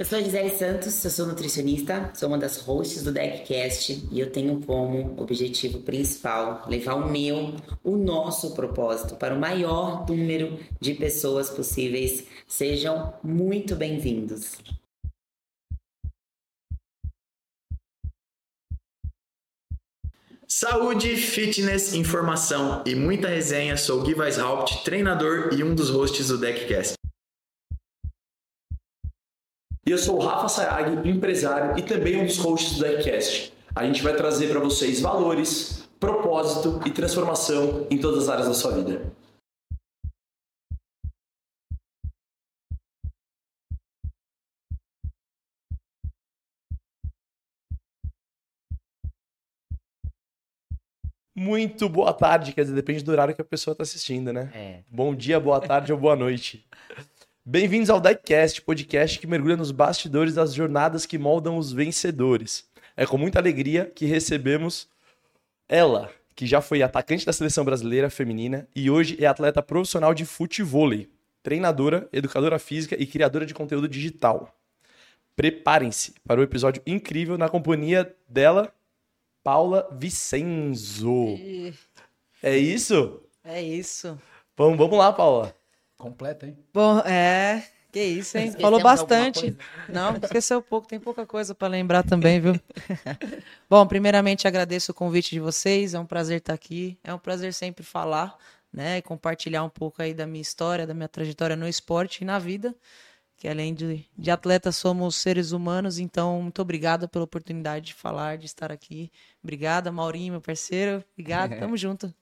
Eu sou a Gisele Santos, eu sou nutricionista, sou uma das hosts do DeckCast e eu tenho como objetivo principal levar o meu, o nosso propósito para o maior número de pessoas possíveis. Sejam muito bem-vindos. Saúde, fitness, informação e muita resenha. Sou Gui Weishaupt, treinador e um dos hosts do DeckCast. E eu sou o Rafa Sayag, empresário e também um dos hosts do Deckcast. A gente vai trazer para vocês valores, propósito e transformação em todas as áreas da sua vida. Muito boa tarde, quer dizer, depende do horário que a pessoa está assistindo, né? É. Bom dia, boa tarde ou boa noite. Bem-vindos ao Deckcast, podcast que mergulha nos bastidores das jornadas que moldam os vencedores. É com muita alegria que recebemos ela, que já foi atacante da seleção brasileira feminina e hoje é atleta profissional de futevôlei, treinadora, educadora física e criadora de conteúdo digital. Preparem-se para o episódio incrível na companhia dela, Paula Vicenzo. É isso? É isso. Vamos, vamos lá, Paula. Completa, hein? Bom, é. Que isso, hein? Esquecemos Falou bastante. Não, esqueceu pouco, tem pouca coisa para lembrar também, viu? Bom, primeiramente agradeço o convite de vocês, é um prazer estar aqui, é um prazer sempre falar, né, e compartilhar um pouco aí da minha história, da minha trajetória no esporte e na vida, que além de, de atleta somos seres humanos, então muito obrigada pela oportunidade de falar, de estar aqui. Obrigada, Maurinho, meu parceiro. Obrigado, tamo junto.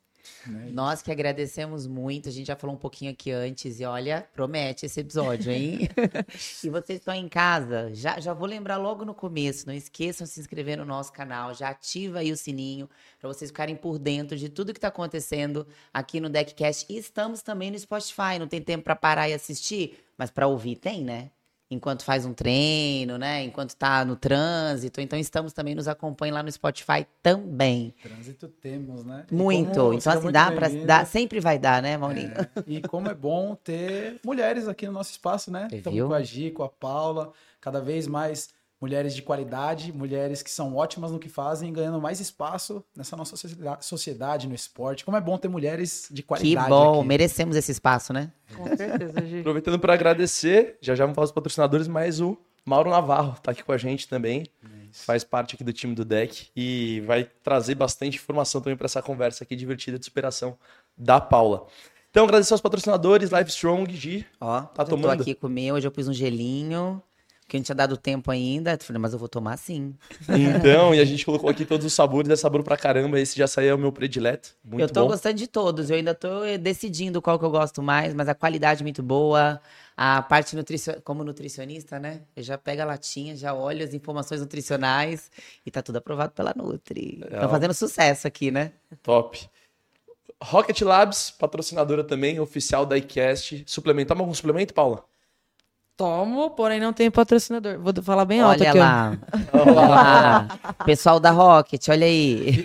Nós que agradecemos muito, a gente já falou um pouquinho aqui antes, e olha, promete esse episódio, hein? e vocês estão em casa, já, já vou lembrar logo no começo, não esqueçam de se inscrever no nosso canal, já ativa aí o sininho para vocês ficarem por dentro de tudo que está acontecendo aqui no Deckcast. E estamos também no Spotify, não tem tempo para parar e assistir, mas para ouvir tem, né? Enquanto faz um treino, né? Enquanto tá no trânsito. Então estamos também, nos acompanhem lá no Spotify também. Trânsito temos, né? Muito. como- Então, assim, dá pra. bem-vindo. Dá, sempre vai dar, né, Maurinho? É, E como é bom ter mulheres aqui no nosso espaço, né? Estamos com a Gi, com a Paula, cada vez mais mulheres de qualidade, mulheres que são ótimas no que fazem, ganhando mais espaço nessa nossa sociedade- sociedade, no esporte. Como é bom ter mulheres de Que qualidade bom, aqui. merecemos esse espaço, né? Com certeza, Gi. Aproveitando para agradecer, já já vamos falar os patrocinadores, mas o Mauro Navarro tá aqui com a gente também. Faz parte aqui do time do deck e vai trazer bastante informação também para essa conversa aqui divertida de superação da Paula. Então, agradecer aos patrocinadores, Live Strong, Gi. Ó, Tá eu tomando? tô aqui com o meu, hoje eu pus um gelinho, que não tinha dado tempo ainda. Eu falei, mas eu vou tomar sim. Então, e a gente colocou aqui todos os sabores, é sabor pra caramba. Esse já saiu é o meu predileto. Muito eu tô bom. gostando de todos, eu ainda tô eh, decidindo qual que eu gosto mais, mas a qualidade é muito boa. A parte nutricio... como nutricionista, né? Eu já pego a latinha, já olho as informações nutricionais e tá tudo aprovado pela Nutri. Tá fazendo sucesso aqui, né? Top. Rocket Labs, patrocinadora também, oficial da iCast. Suplemento. Toma algum suplemento, Paula? Tomo, porém não tenho patrocinador. Vou falar bem alto olha aqui, ó. lá. Olha lá. Pessoal da Rocket, olha aí.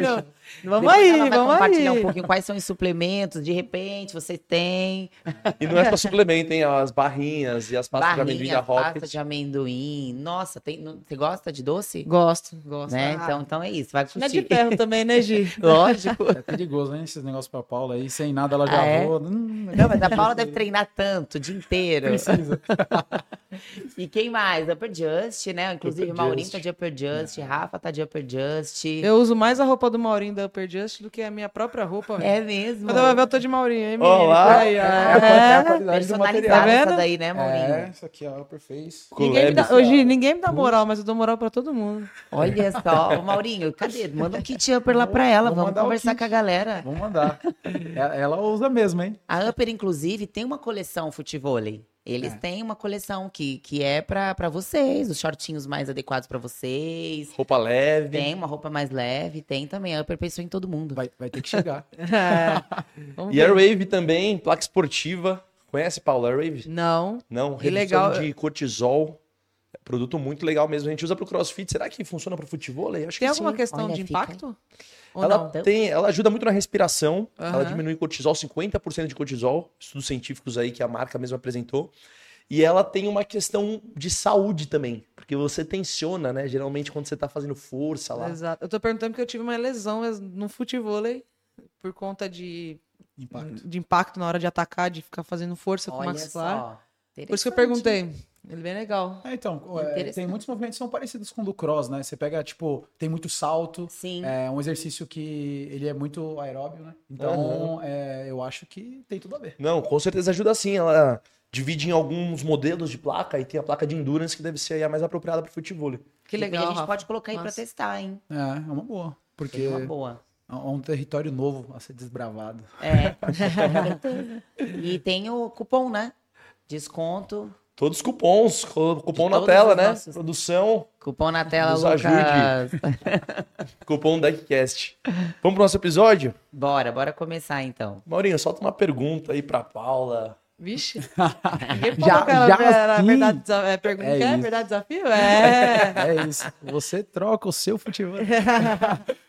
Meu? Vamos Depois aí, ela vai vamos compartilhar aí. um pouquinho quais são os suplementos, de repente, você tem E não é só suplemento, hein? As barrinhas e as pastas de amendoim da barrinha, Rocket. pasta de amendoim. Nossa, tem, não- você gosta de doce? Gosto, gosto. Né? Ah, Então, então é isso, vai Não é de curtir. ferro também, né, Gi? Lógico. É perigoso, hein? Esses negócios pra Paula aí. Sem nada ela já Ah, é? voa. Hum, Não, mas a Paula deve treinar tanto, o dia inteiro. Precisa. E quem mais? Upper Just, né? Inclusive, Upper Maurinho Just. tá de Upper Just, Rafa tá de Upper Just. Eu uso mais a roupa do Maurinho da Upper Just do que a minha própria roupa. É mesmo. Quando eu ver, eu tô de Maurinho, hein, menino? Olá. Aí, ó. É é a É. qualidade do material. Personalizada Tá essa vendo? daí, né, Maurinho? É, isso aqui, ó, Upper Face. Ninguém me dá, hoje ninguém me dá moral, mas eu dou moral pra todo mundo. Olha só. Ô, Maurinho, cadê? Manda um kit Upper lá pra ela. Vamos o conversar com a galera. Vamos mandar. ela, ela usa mesmo, hein? A Upper, inclusive, tem uma coleção futevôlei. Eles É. têm uma coleção que, que é pra, pra vocês, os shortinhos mais adequados pra vocês. Roupa leve. Tem uma roupa mais leve, tem também. A Upper pensou em todo mundo. Vai, vai ter que chegar. É. E. Airwave também, placa esportiva. Conhece, Paula, Airwave? Não. Não, redução legal. de cortisol. É Produto muito legal mesmo. A gente usa pro crossfit. Será que funciona pro futebol? Eu acho Tem que alguma sim. questão Olha, de impacto? Ela, não? tem, ela ajuda muito na respiração. Ela Aham. diminui cortisol, 50% de cortisol. Estudos científicos aí que a marca mesmo apresentou. E ela tem uma questão de saúde também. Porque você tensiona, né? Geralmente quando você tá fazendo força lá. Exato. Eu tô perguntando porque eu tive uma lesão no futevôlei por conta de Impacto. de impacto na hora de atacar, de ficar fazendo força com o Olha maxilar. só. Por isso que eu perguntei. Ele é bem legal. É, então, é, tem muitos movimentos que são parecidos com o do cross, né? Você pega, tipo, tem muito salto. Sim. É um exercício que ele é muito aeróbio, né? Então, é, eu acho que tem tudo a ver. Não, com certeza ajuda sim. Ela divide em alguns modelos de placa e tem a placa de endurance que deve ser aí a mais apropriada para futebol. Que legal. a gente Rafa. pode colocar aí pra Massa. testar, hein? É, é uma boa. Porque Seria uma boa. é um território novo a ser desbravado. É. E tem o cupom, né? Desconto. Todos os cupons, cupom De na tela, né? nossos. Produção, Cupom na tela, Nos Lucas. ajude. cupom Deckcast. Vamos pro nosso episódio? Bora, bora começar então. Maurinho, solta uma pergunta aí pra Paula. Vixe. Já- já era assim? verdade, é, pergunta, É é verdade desafio? É. É isso. Você troca o seu futebol.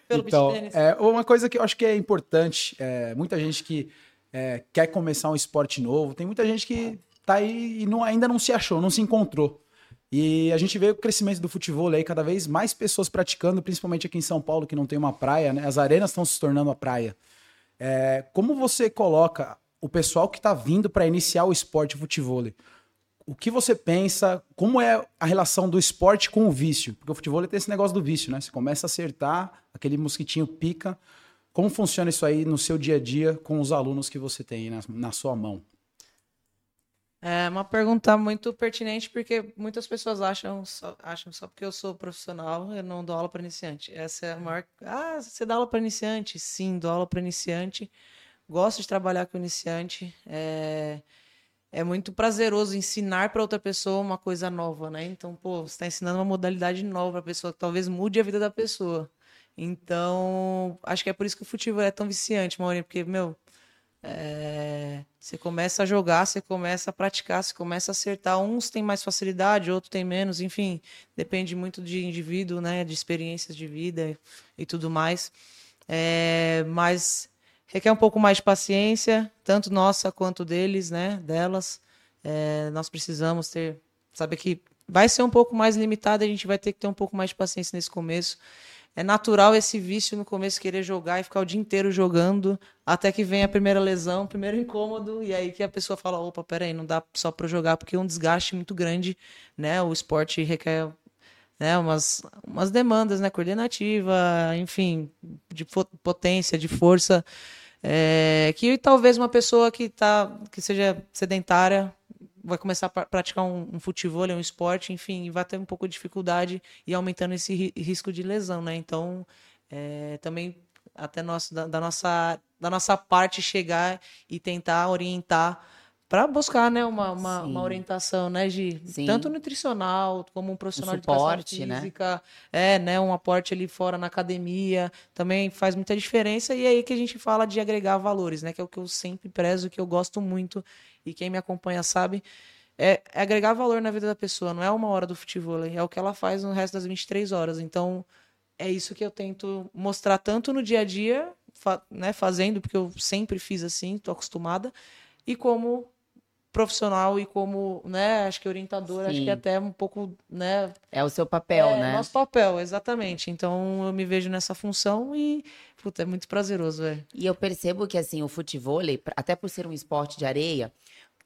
Pelo então, é, uma coisa que eu acho que é importante, é, muita gente que é, quer começar um esporte novo, tem muita gente que tá aí e não- ainda não se achou, não se encontrou. E a gente vê o crescimento do futebol aí, cada vez mais pessoas praticando, principalmente aqui em São Paulo, que não tem uma praia, né? As arenas estão se tornando a praia. É, como você coloca o pessoal que está vindo para iniciar o esporte futebol? O que você pensa? Como é a relação do esporte com o vício? Porque o futebol tem esse negócio do vício, né? Você começa a acertar, aquele mosquitinho pica. Como funciona isso aí no seu dia a dia com os alunos que você tem na, na sua mão? É uma pergunta muito pertinente porque muitas pessoas acham só, acham só porque eu sou profissional eu não dou aula para iniciante. Essa é a maior. Ah, você dá aula para iniciante? Sim, dou aula para iniciante. Gosto de trabalhar com iniciante. É, é muito prazeroso ensinar para outra pessoa uma coisa nova, né? Então, pô, você está ensinando uma modalidade nova para a pessoa que talvez mude a vida da pessoa. Então, acho que é por isso que o futebol é tão viciante, Maurinho, porque, meu, é, você começa a jogar, você começa a praticar, você começa a acertar. Uns têm mais facilidade, outros têm menos, enfim, depende muito de indivíduo, né, de experiências de vida e tudo mais. É, mas requer um pouco mais de paciência, tanto nossa quanto deles, né, delas. É, nós precisamos ter, saber que vai ser um pouco mais limitado, a gente vai ter que ter um pouco mais de paciência nesse começo. É natural esse vício no começo querer jogar e ficar o dia inteiro jogando, até que vem a primeira lesão, o primeiro incômodo, e aí que a pessoa fala: opa, peraí, não dá só para jogar, porque é um desgaste muito grande, né? O esporte requer né, umas, umas demandas, né? Coordenativa, enfim, de potência, de força. é, que talvez uma pessoa que, tá, que seja sedentária vai começar a pra- praticar um, um futebol, um esporte, enfim, vai ter um pouco de dificuldade e aumentando esse ri- risco de lesão, né? Então, é, também até nosso, da, da nossa, da nossa parte chegar e tentar orientar para buscar, né, uma, uma, uma orientação, né, de Sim. tanto nutricional como um profissional de suporte, educação né? física, é, né, um aporte ali fora na academia, também faz muita diferença e é aí que a gente fala de agregar valores, né, que é o que eu sempre prezo, que eu gosto muito e quem me acompanha sabe, é, é agregar valor na vida da pessoa, não é uma hora do futebol, é o que ela faz no resto das 23 horas. Então, é isso que eu tento mostrar tanto no dia a dia, fa- né, fazendo, porque eu sempre fiz assim, tô acostumada, e como profissional e como, né, acho que orientador, acho Sim. que até um pouco, né, É o seu papel, é, né? nosso papel, exatamente. Então, eu me vejo nessa função e, puta, é muito prazeroso, velho. E eu percebo que assim, o futevôlei, até por ser um esporte de areia,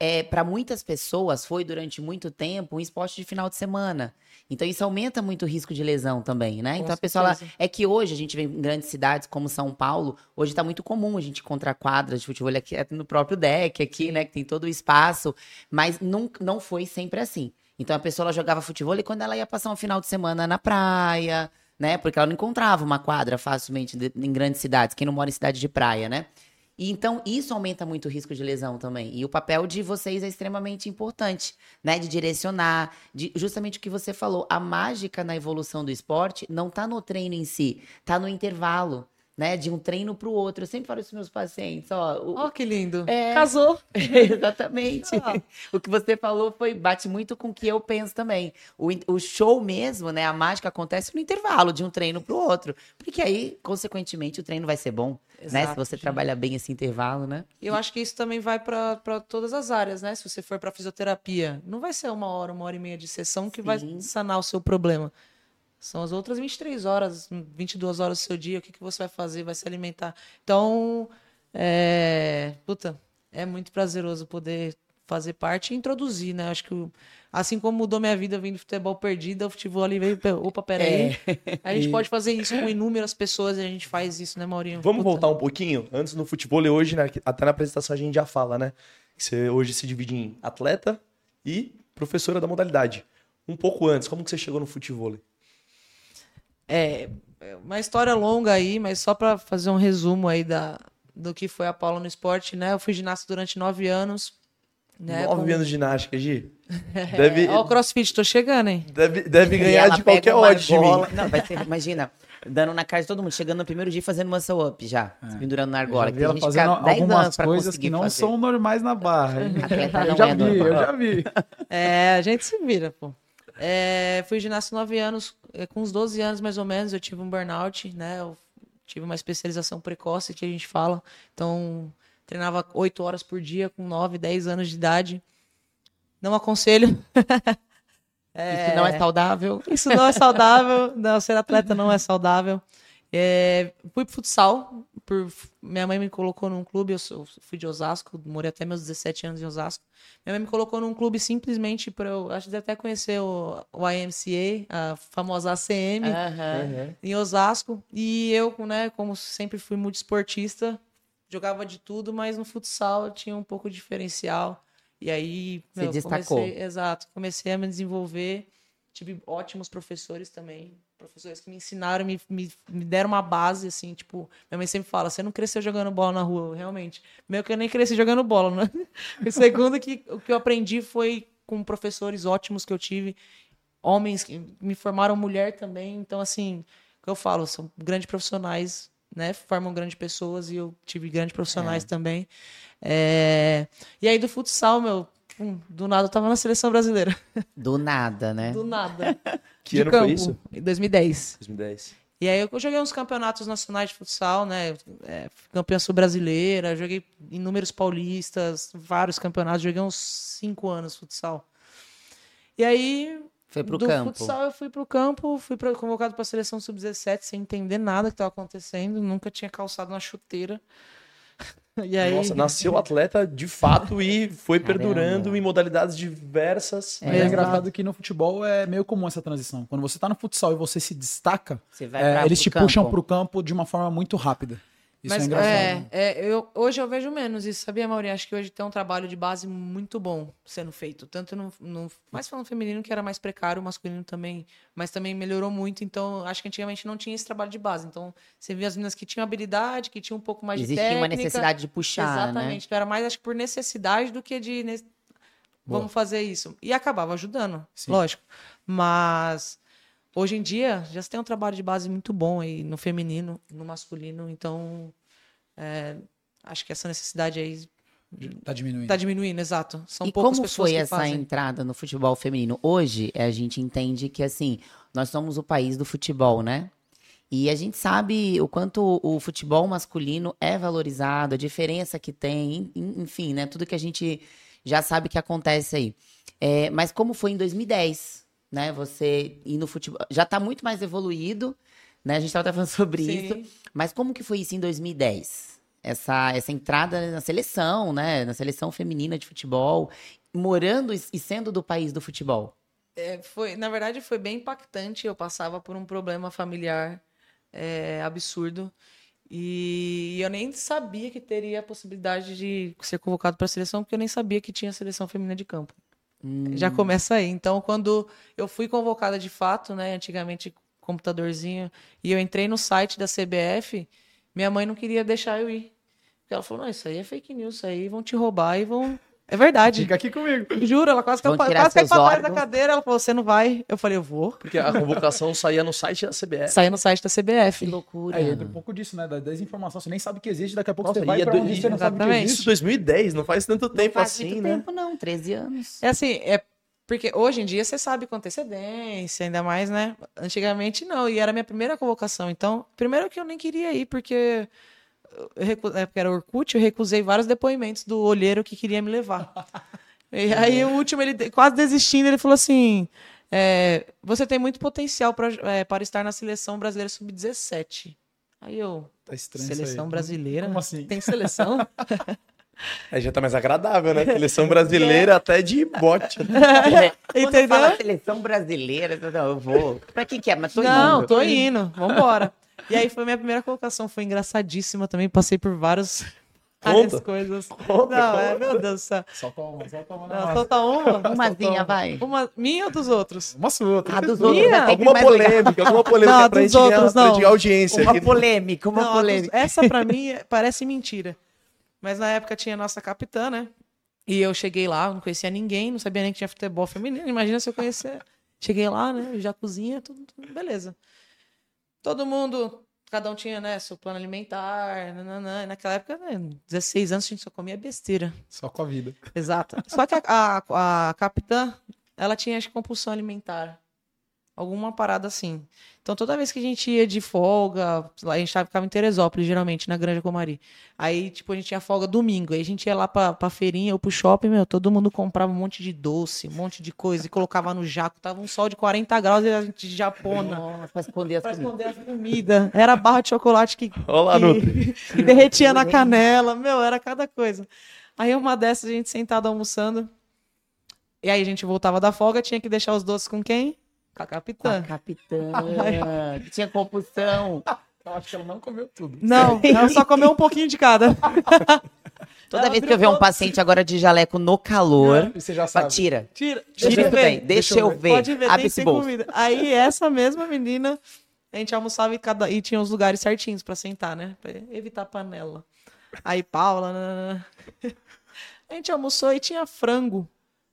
é, para muitas pessoas foi durante muito tempo um esporte de final de semana. Então isso aumenta muito o risco de lesão também, né? Com então a pessoa ela- é que hoje a gente vê em grandes cidades como São Paulo, hoje tá muito comum a gente encontrar quadras de futebol aqui é no próprio deck aqui, né, que tem todo o espaço, mas não, não foi sempre assim. Então a pessoa jogava futebol e quando ela ia passar um final de semana na praia, né? Porque ela não encontrava uma quadra facilmente em grandes cidades, quem não mora em cidade de praia, né? E então isso aumenta muito o risco de lesão também. E o papel de vocês é extremamente importante, né? De direcionar, de justamente o que você falou, a mágica na evolução do esporte não tá no treino em si, tá no intervalo. Né? De um treino pro outro. Eu sempre falo isso pros meus pacientes, ó. o- Ó, que lindo. É. Casou. Exatamente. Ah. O que você falou foi bate muito com o que eu penso também. O, o show mesmo, né? A mágica acontece no intervalo de um treino pro outro. Porque aí, consequentemente, o treino vai ser bom. né? Se Exato, você trabalha bem esse intervalo, né? Eu acho que isso também vai para todas as áreas, né? Se você for para fisioterapia, não vai ser uma hora, uma hora e meia de sessão que vai Sim. sanar o seu problema. São as outras 23 horas, 22 horas do seu dia, o que, que você vai fazer, vai se alimentar. Então, é... Puta, é muito prazeroso poder fazer parte e introduzir, né? Acho que assim como mudou minha vida vindo do futebol perdida, o futebol ali veio, opa, peraí. A gente E- pode fazer isso com inúmeras pessoas e a gente faz isso, né, Maurinho? Vamos Puta. voltar um pouquinho? Antes no futebol, hoje, né, até na apresentação a gente já fala, né? Que você hoje se divide em atleta e professora da modalidade. Um pouco antes, como que você chegou no futebol? É, é uma história longa aí, mas só para fazer um resumo aí da, do que foi a Paula no esporte, né? Eu fui ginasta durante nove anos. Né, Nove com- anos de ginástica, Gi. É, Deve, Ó, o crossfit, tô chegando, hein? deve, deve ganhar de qualquer ódio de mim. Não, vai ser, imagina, dando na cara de todo mundo, chegando no primeiro dia e fazendo muscle up já, se pendurando na É. Eu argola. que ela fazendo fica 10 anos algumas coisas que não fazer. são normais na barra. Eu já é vi, eu normal. já vi. É, a gente se vira, pô. É, fui ginasta nove anos, é, com uns 12 anos mais ou menos, eu tive um burnout, né? Eu tive uma especialização precoce que a gente fala. Então, treinava oito horas por dia com 9, 10 anos de idade. Não aconselho. Isso não é saudável. Isso não é saudável. Não, ser atleta não é saudável. É, fui pro futsal. Por, minha mãe me colocou num clube. Eu sou- fui de Osasco, morei até meus 17 anos em Osasco. Minha mãe me colocou num clube simplesmente para eu. Acho que até conhecer o, o IMCA, a famosa ACM, Aham. em Osasco. E eu, né, como sempre fui muito esportista, jogava de tudo, mas no futsal eu tinha um pouco de diferencial. E aí, Se meu, destacou. comecei, exato, comecei a me desenvolver. Tive ótimos professores também, professores que me ensinaram, me, me, me deram uma base, assim, tipo, minha mãe sempre fala, você não cresceu jogando bola na rua, realmente. Meio que eu nem cresci jogando bola, né? O segundo que o que eu aprendi foi com professores ótimos que eu tive, homens que me formaram mulher também, então assim, o que eu falo, são grandes profissionais, né? Formam grandes pessoas e eu tive grandes profissionais também. É, E aí do futsal, meu, pum, do nada eu tava na seleção brasileira. Do nada, né? Do nada. Que De ano foi campo, isso? Em 2010. 2010. E aí eu joguei uns campeonatos nacionais de futsal, né? É, campeã sul-brasileira, joguei inúmeros paulistas, vários campeonatos, joguei uns cinco anos futsal. E aí, Foi pro do campo. futsal eu fui pro campo, fui pra- convocado para a seleção sub-17 sem entender nada que estava acontecendo, nunca tinha calçado uma chuteira. E aí, Nossa, nasceu atleta de fato e foi Caramba. perdurando em modalidades diversas. Mas é, É, engraçado que no futebol é meio comum essa transição. Quando você tá no futsal e você se destaca, Você vai é, eles te campo. puxam pro campo de uma forma muito rápida. Isso Mas é engraçado. é, é, eu, hoje eu vejo menos isso, sabia, Maurinho? Acho que hoje tem um trabalho de base muito bom sendo feito. Tanto no, no mais falando feminino, que era mais precário, o masculino também, mas também melhorou muito. Então, acho que antigamente não tinha esse trabalho de base. Então, você via as meninas que tinham habilidade, que tinham um pouco mais de Existia técnica. uma necessidade de puxar, Exatamente. né? Então, era mais, acho que por necessidade do que de. ne- Boa. Vamos fazer isso. E acabava ajudando, Sim. lógico. Mas. Hoje em dia, já se tem um trabalho de base muito bom aí no feminino, no masculino. Então, é, acho que essa necessidade aí Tá diminuindo. tá diminuindo, exato. São e poucas como pessoas foi que essa fazem. entrada no futebol feminino? Hoje, a gente entende que, assim, nós somos o país do futebol, né? E a gente sabe o quanto o futebol masculino é valorizado, a diferença que tem, en- enfim, né? Tudo que a gente já sabe que acontece aí. É, mas como foi em 2010, né? Você ir no futebol. Já tá muito mais evoluído, né? A gente tava até falando sobre isso. Sim. Mas como que foi isso em 2010? Essa, essa entrada na seleção, né? Na seleção feminina de futebol, morando e e sendo do país do futebol. É, foi, na verdade, foi bem impactante. Eu passava por um problema familiar é, absurdo. E eu nem sabia que teria a possibilidade de ser convocado para a seleção, porque eu nem sabia que tinha seleção feminina de campo. Já começa aí. Então, quando eu fui convocada de fato, né, antigamente computadorzinho, e eu entrei no site da CBF, minha mãe não queria deixar eu ir. Porque ela falou: "Não, isso aí é fake news, isso aí vão te roubar e vão É verdade. Fica aqui comigo. Juro, ela quase Vão caiu quase caiu pra trás da cadeira. Ela falou, você não vai? Eu falei, eu vou. Porque a convocação saía no site da CBF. Saí no site da Que CBF. loucura. Aí entra um pouco disso, né? Da desinformação. Você nem sabe que existe, daqui a pouco Nossa, você vai é pra do- onde você não sabe que Exatamente. Isso existe. 2010, não faz tanto tempo Faz assim, muito né? tempo, não, 13 anos. É assim, é porque hoje em dia você sabe com antecedência, ainda mais, né? Antigamente não, e era a minha primeira convocação. Então, primeiro que eu nem queria ir, porque recu... na época era Orkut, eu recusei vários depoimentos do olheiro que queria me levar. E aí o último, ele quase desistindo, ele falou assim: é, você tem muito potencial pra, é, para estar na seleção brasileira sub-17. Aí eu, Tá estranho isso seleção aí. brasileira? Como assim? Tem seleção? Aí já tá mais agradável, né? Seleção brasileira até de bote. né? Quando Entendeu? fala seleção brasileira, eu não, eu vou. Pra que que é? Mas tô não, indo. tô indo. Vambora. E aí foi minha primeira colocação. Foi engraçadíssima também. Passei por vários, várias Conta. coisas. Conta, não, conta. é, meu Deus do céu. Solta uma, solta uma. Não, solta uma. Umazinha, vai. Uma minha ou dos outros? Uma sua. outra. A dos Minha? outros sempre Alguma polêmica, alguma polêmica Não, pra dos gente, ganhar, outros, pra não. gente ganhar audiência Uma aqui. polêmica, uma Não, a dos- polêmica. essa pra mim parece mentira. Mas na época tinha a nossa capitã, né? E eu cheguei lá, não conhecia ninguém, não sabia nem que tinha futebol feminino. Imagina se eu conhecer. Cheguei lá, né? Já cozinha, tudo, tudo, beleza. Todo mundo, cada um tinha, né, seu plano alimentar. Nananã. E Naquela época, né, 16 anos, a gente só comia besteira. Só com a vida. Exato. Só que a, a, a capitã, ela tinha compulsão alimentar. Alguma parada assim. Então, toda vez que a gente ia de folga, lá a gente ficava em Teresópolis, geralmente, na Granja Comari. Aí, tipo, a gente tinha folga domingo. Aí a gente ia lá pra, pra feirinha ou pro shopping, meu, todo mundo comprava um monte de doce, um monte de coisa e colocava no jaco. Tava um sol de 40 graus e a gente de japona. Nossa, pra esconder as Pra comidas. esconder as comidas. Era barra de chocolate que, Olha lá, que, que derretia na canela. Meu, era cada coisa. Aí uma dessas, a gente sentada almoçando. E aí a gente voltava da folga, tinha que deixar os doces com quem? Com a Com a capitã. capitã. que Tinha compulsão. Eu acho que ela não comeu tudo. Não, ela só comeu um pouquinho de cada. Toda Ela vez que eu ver um paciente agora de jaleco no calor, E você já fala, sabe. tira. Tira, Tira ver. Deixa eu ver. Pode ver, Abre tem esse bolso. comida. Aí essa mesma menina, a gente almoçava e, cada, e tinha os lugares certinhos pra sentar, né? Pra evitar panela. Aí Paula, a gente almoçou e tinha frango.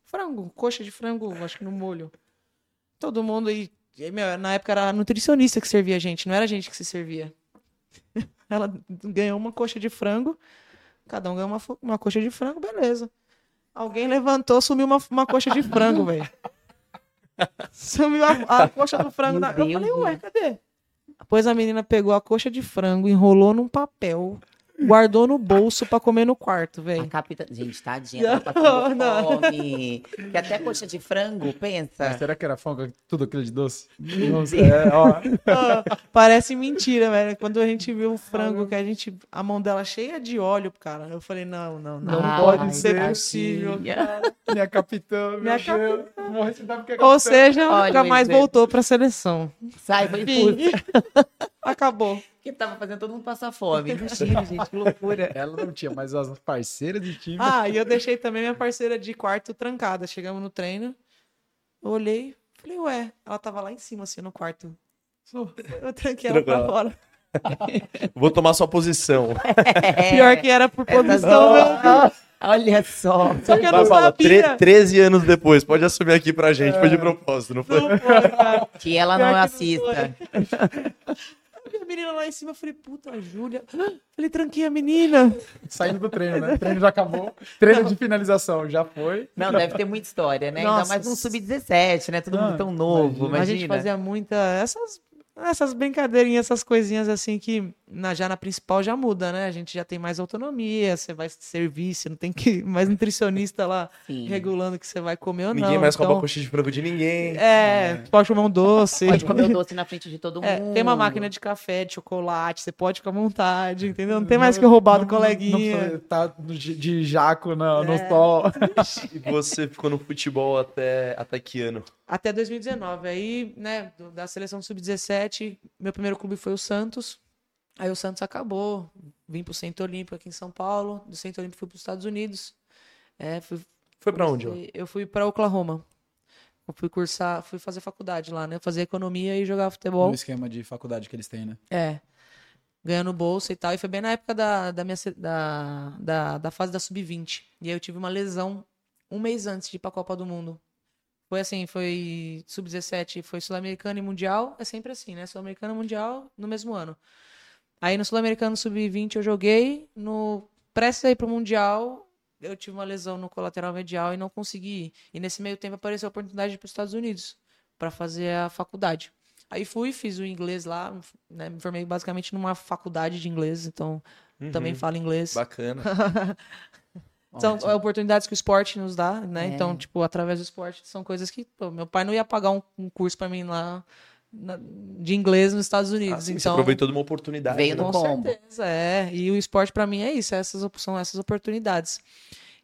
Frango, coxa de frango, acho que no molho. Todo mundo e, e, meu, na época era a nutricionista que servia a gente, não era a gente que se servia. Ela ganhou uma coxa de frango, cada um ganhou uma, uma coxa de frango, beleza. Alguém levantou, sumiu uma, uma coxa de frango, velho. Sumiu a, a coxa do frango. Da... Eu falei, ué, cadê? Depois a menina pegou a coxa de frango, enrolou num papel, guardou no bolso pra comer no quarto, A velho. capitã. Gente, tadinha, tá passando Não. fome. Que até coxa de frango, pensa. Será que era folga tudo aquilo de doce? Não sei. É, ó. Ah, Parece mentira, velho. Quando a gente viu o frango, que a gente. A mão dela cheia de óleo, cara. Eu falei, não, não, não. Não Não pode ser. possível. cara. Minha capitã, meu Minha Deus. Morre se dá porque é Ou capitã. seja, Olha, nunca mais voltou pra seleção. Sai, foi. Acabou. Que tava fazendo todo mundo passar fome. Imagina, gente, que loucura. Ela não tinha, mas as parceiras de time. Ah, e eu deixei também minha parceira de quarto trancada. Chegamos no treino, eu olhei, falei, ué, ela tava lá em cima, assim, no quarto. Eu tranquei ela pra fora. Vou tomar sua posição. É, Pior que era por essas- posição, meu. Olha só. Só que eu não sabia. 13 anos depois, pode assumir aqui pra gente, foi de propósito, não foi? Não foi. Que ela Pior não que não assista. A menina lá em cima, eu falei, puta, a Júlia. Falei, tranquei a menina. Saindo do treino, né? O treino já acabou. Treino de finalização já foi. Não, deve ter muita história, né? Ainda Nossa. mais um sub-17, né? Todo Ah, mundo tão novo, imagina. A imagina. gente fazia muita. Essas, essas brincadeirinhas, essas coisinhas assim que na, já na principal já muda, né? A gente já tem mais autonomia, você vai servir, você não tem que. Mais nutricionista lá Sim. regulando o que você vai comer ou não. Ninguém mais rouba então, coxa de frango de ninguém. É, pode comer um doce. Pode comer o doce na frente de todo É, mundo. tem uma máquina de café, de chocolate, você pode ficar à vontade, entendeu? Não tem mais que roubar do Não- não- coleguinha. Não, tá de, jaco no, no É. sol. E você ficou no futebol até, até que ano? Até 2019. Aí, né, da seleção sub-17, meu primeiro clube foi o Santos. Aí o Santos acabou. Vim pro Centro Olímpico aqui em São Paulo. Do Centro Olímpico fui pros Estados Unidos. É, fui, Foi pra onde? ó? eu fui para Oklahoma. Eu fui cursar, fui fazer faculdade lá, né? Fazer economia e jogar futebol. No esquema de faculdade que eles têm, né? É. Ganhando bolsa e tal. E foi bem na época da, da, minha, da, da, da fase da sub-20. E aí eu tive uma lesão um mês antes de ir pra Copa do Mundo. Foi assim, foi sub-17, foi sul-americano e mundial, é sempre assim, né? Sul-americano e mundial no mesmo ano. Aí no sul-americano sub-20 eu joguei, no prestes a ir pro mundial, eu tive uma lesão no colateral medial e não consegui ir. E nesse meio tempo apareceu a oportunidade de ir para os Estados Unidos para fazer a faculdade. Aí fui, fiz o inglês lá, né, me formei basicamente numa faculdade de inglês, então Uhum. também falo inglês. Bacana. São Ótimo. oportunidades que o esporte nos dá, né? É. Então, tipo, através do esporte, são coisas que pô, meu pai não ia pagar um, um curso para mim lá na- de inglês nos Estados Unidos. Assim, você então, aproveitou de uma oportunidade. Veio né? no com combo. certeza, é. E o esporte pra mim é isso, é essas, são essas oportunidades.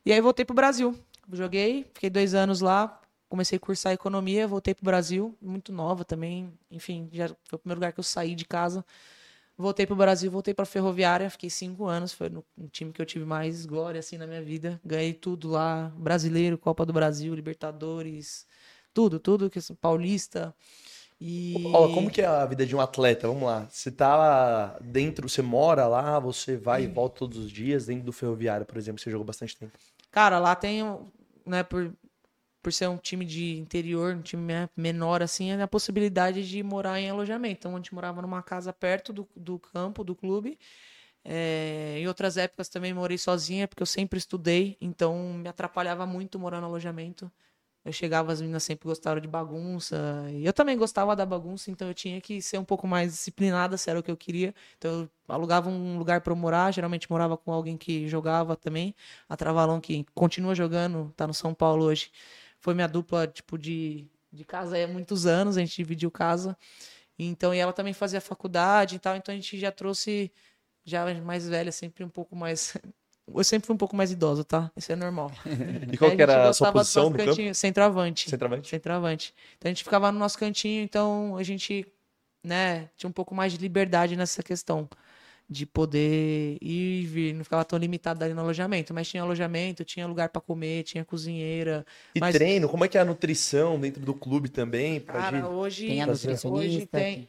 E aí voltei pro Brasil. Joguei, fiquei dois anos lá, comecei a cursar economia, voltei pro Brasil, muito nova também. Enfim, já foi o primeiro lugar que eu saí de casa. Voltei pro Brasil, voltei pra Ferroviária, fiquei cinco anos, foi no, no time que eu tive mais glória assim na minha vida. Ganhei tudo lá, brasileiro, Copa do Brasil, Libertadores, tudo, tudo que paulista. E Ó, como que é a vida de um atleta? Vamos lá. Você tá dentro, você mora lá, você vai e volta todos os dias, dentro do ferroviário, por exemplo, você jogou bastante tempo. Cara, lá tem, né, por, por ser um time de interior, um time me- menor, assim, é a possibilidade de morar em alojamento. Então, a gente morava numa casa perto do, do campo, do clube. É, em outras épocas também morei sozinha, porque eu sempre estudei, então me atrapalhava muito morar no alojamento. Eu chegava, as meninas sempre gostaram de bagunça, e eu também gostava da bagunça, então eu tinha que ser um pouco mais disciplinada, se era o que eu queria. Então eu alugava um lugar para morar, geralmente morava com alguém que jogava também. A Travalon, que continua jogando, tá no São Paulo hoje, foi minha dupla, tipo, de, de casa há muitos anos, a gente dividiu casa. Então, e ela também fazia faculdade e tal, então a gente já trouxe, já mais velha, sempre um pouco mais... Eu sempre fui um pouco mais idosa, tá? Isso é normal. E qual que a gente era a sua posição no campo? cantinho, Centroavante. Centroavante? Centroavante. Então a gente ficava no nosso cantinho, então a gente, né, tinha um pouco mais de liberdade nessa questão de poder ir e vir, não ficava tão limitado ali no alojamento, mas tinha alojamento, tinha lugar pra comer, tinha cozinheira. E Mas- treino, como é que é a nutrição dentro do clube também? Cara, de- hoje Tem a Fazer- hoje nutricionista. tem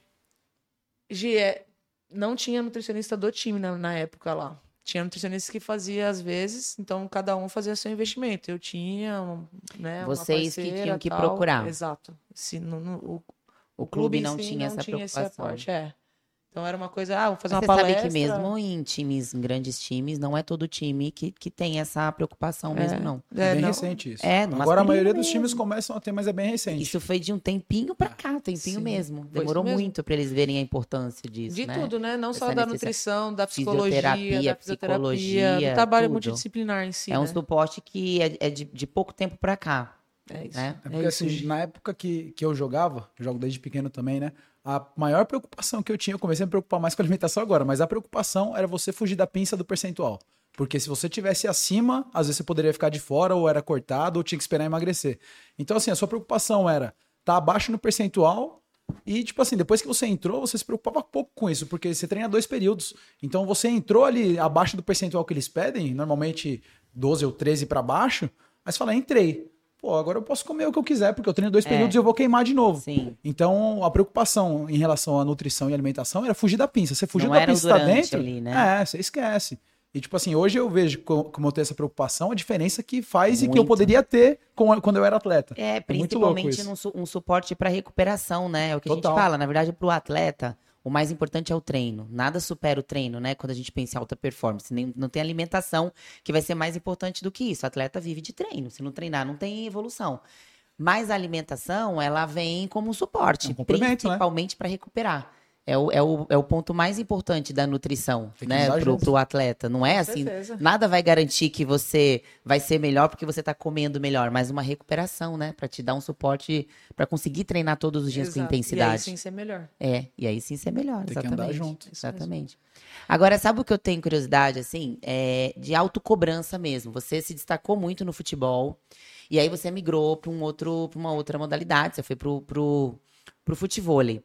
Gi, é, não tinha nutricionista do time na, na época lá. Tinha nutricionista que fazia às vezes, então cada um fazia seu investimento. Eu tinha, né, Vocês que parceira, tinham que tal. procurar. Exato. Se, no- no- o, O clube em não si tinha essa esse preocupação. aporte, é. Então era uma coisa, ah, vou fazer Mas uma você palestra. sabe que mesmo em times, em grandes times, não é todo time que, que tem essa preocupação mesmo, não. É, É, bem não. recente isso. É, no Agora a maioria dos mesmo. times começam a ter, mas é bem recente. Isso foi de um tempinho pra cá, um tempinho Sim. mesmo. Demorou mesmo. muito pra eles verem a importância disso, De né? tudo, né? Não só Essa da necessidade. nutrição, da psicologia, Fisioterapia, da fisioterapia, psicologia, do trabalho tudo. multidisciplinar em si. É um né? suporte que é, é de, de pouco tempo pra cá, É isso. né? É porque, isso, assim, na época que, que eu jogava, eu jogo desde pequeno também, né? A maior preocupação que eu tinha, eu comecei a me preocupar mais com a alimentação agora, mas a preocupação era você fugir da pinça do percentual. Porque se você tivesse acima, às vezes você poderia ficar de fora, ou era cortado, ou tinha que esperar emagrecer. Então, assim, a sua preocupação era estar abaixo no percentual. E, tipo assim, depois que você entrou, você se preocupava pouco com isso, porque você treina dois períodos. Então, você entrou ali abaixo do percentual que eles pedem, normalmente 12 ou 13 para baixo, você fala, entrei. Pô, agora eu posso comer o que eu quiser, porque eu treino dois É. períodos e eu vou queimar de novo. Sim. Então, a preocupação em relação à nutrição e alimentação era fugir da pinça. Você fugiu Não da pinça, tá dentro, ali, né? é, você esquece. E, tipo assim, hoje eu vejo co- como eu tenho essa preocupação, a diferença que faz e que eu Muito. poderia ter com- quando eu era atleta. É, muito louco principalmente um suporte para recuperação, né? É o que a Total. gente fala. Na verdade, para o atleta, o mais importante é o treino. Nada supera o treino, né? Quando a gente pensa em alta performance. Nem, não tem alimentação que vai ser mais importante do que isso. O atleta vive de treino. Se não treinar, não tem evolução. Mas a alimentação, ela vem como um suporte, É um né? principalmente para recuperar. É o, é, o, é o ponto mais importante da nutrição, que né? Pro, pro atleta. Não é assim. certeza. Nada vai garantir que você vai ser melhor porque você tá comendo melhor, mas uma recuperação, né? Pra te dar um suporte pra conseguir treinar todos os dias Exato. com E aí intensidade. sim ser melhor. É, e aí sim ser melhor, Tem que exatamente. andar junto. Exatamente. Agora, sabe o que eu tenho curiosidade, assim? É de autocobrança mesmo. Você se destacou muito no futebol, e aí você migrou para um outro, pra uma outra modalidade, você foi pro, pro, pro futevôlei.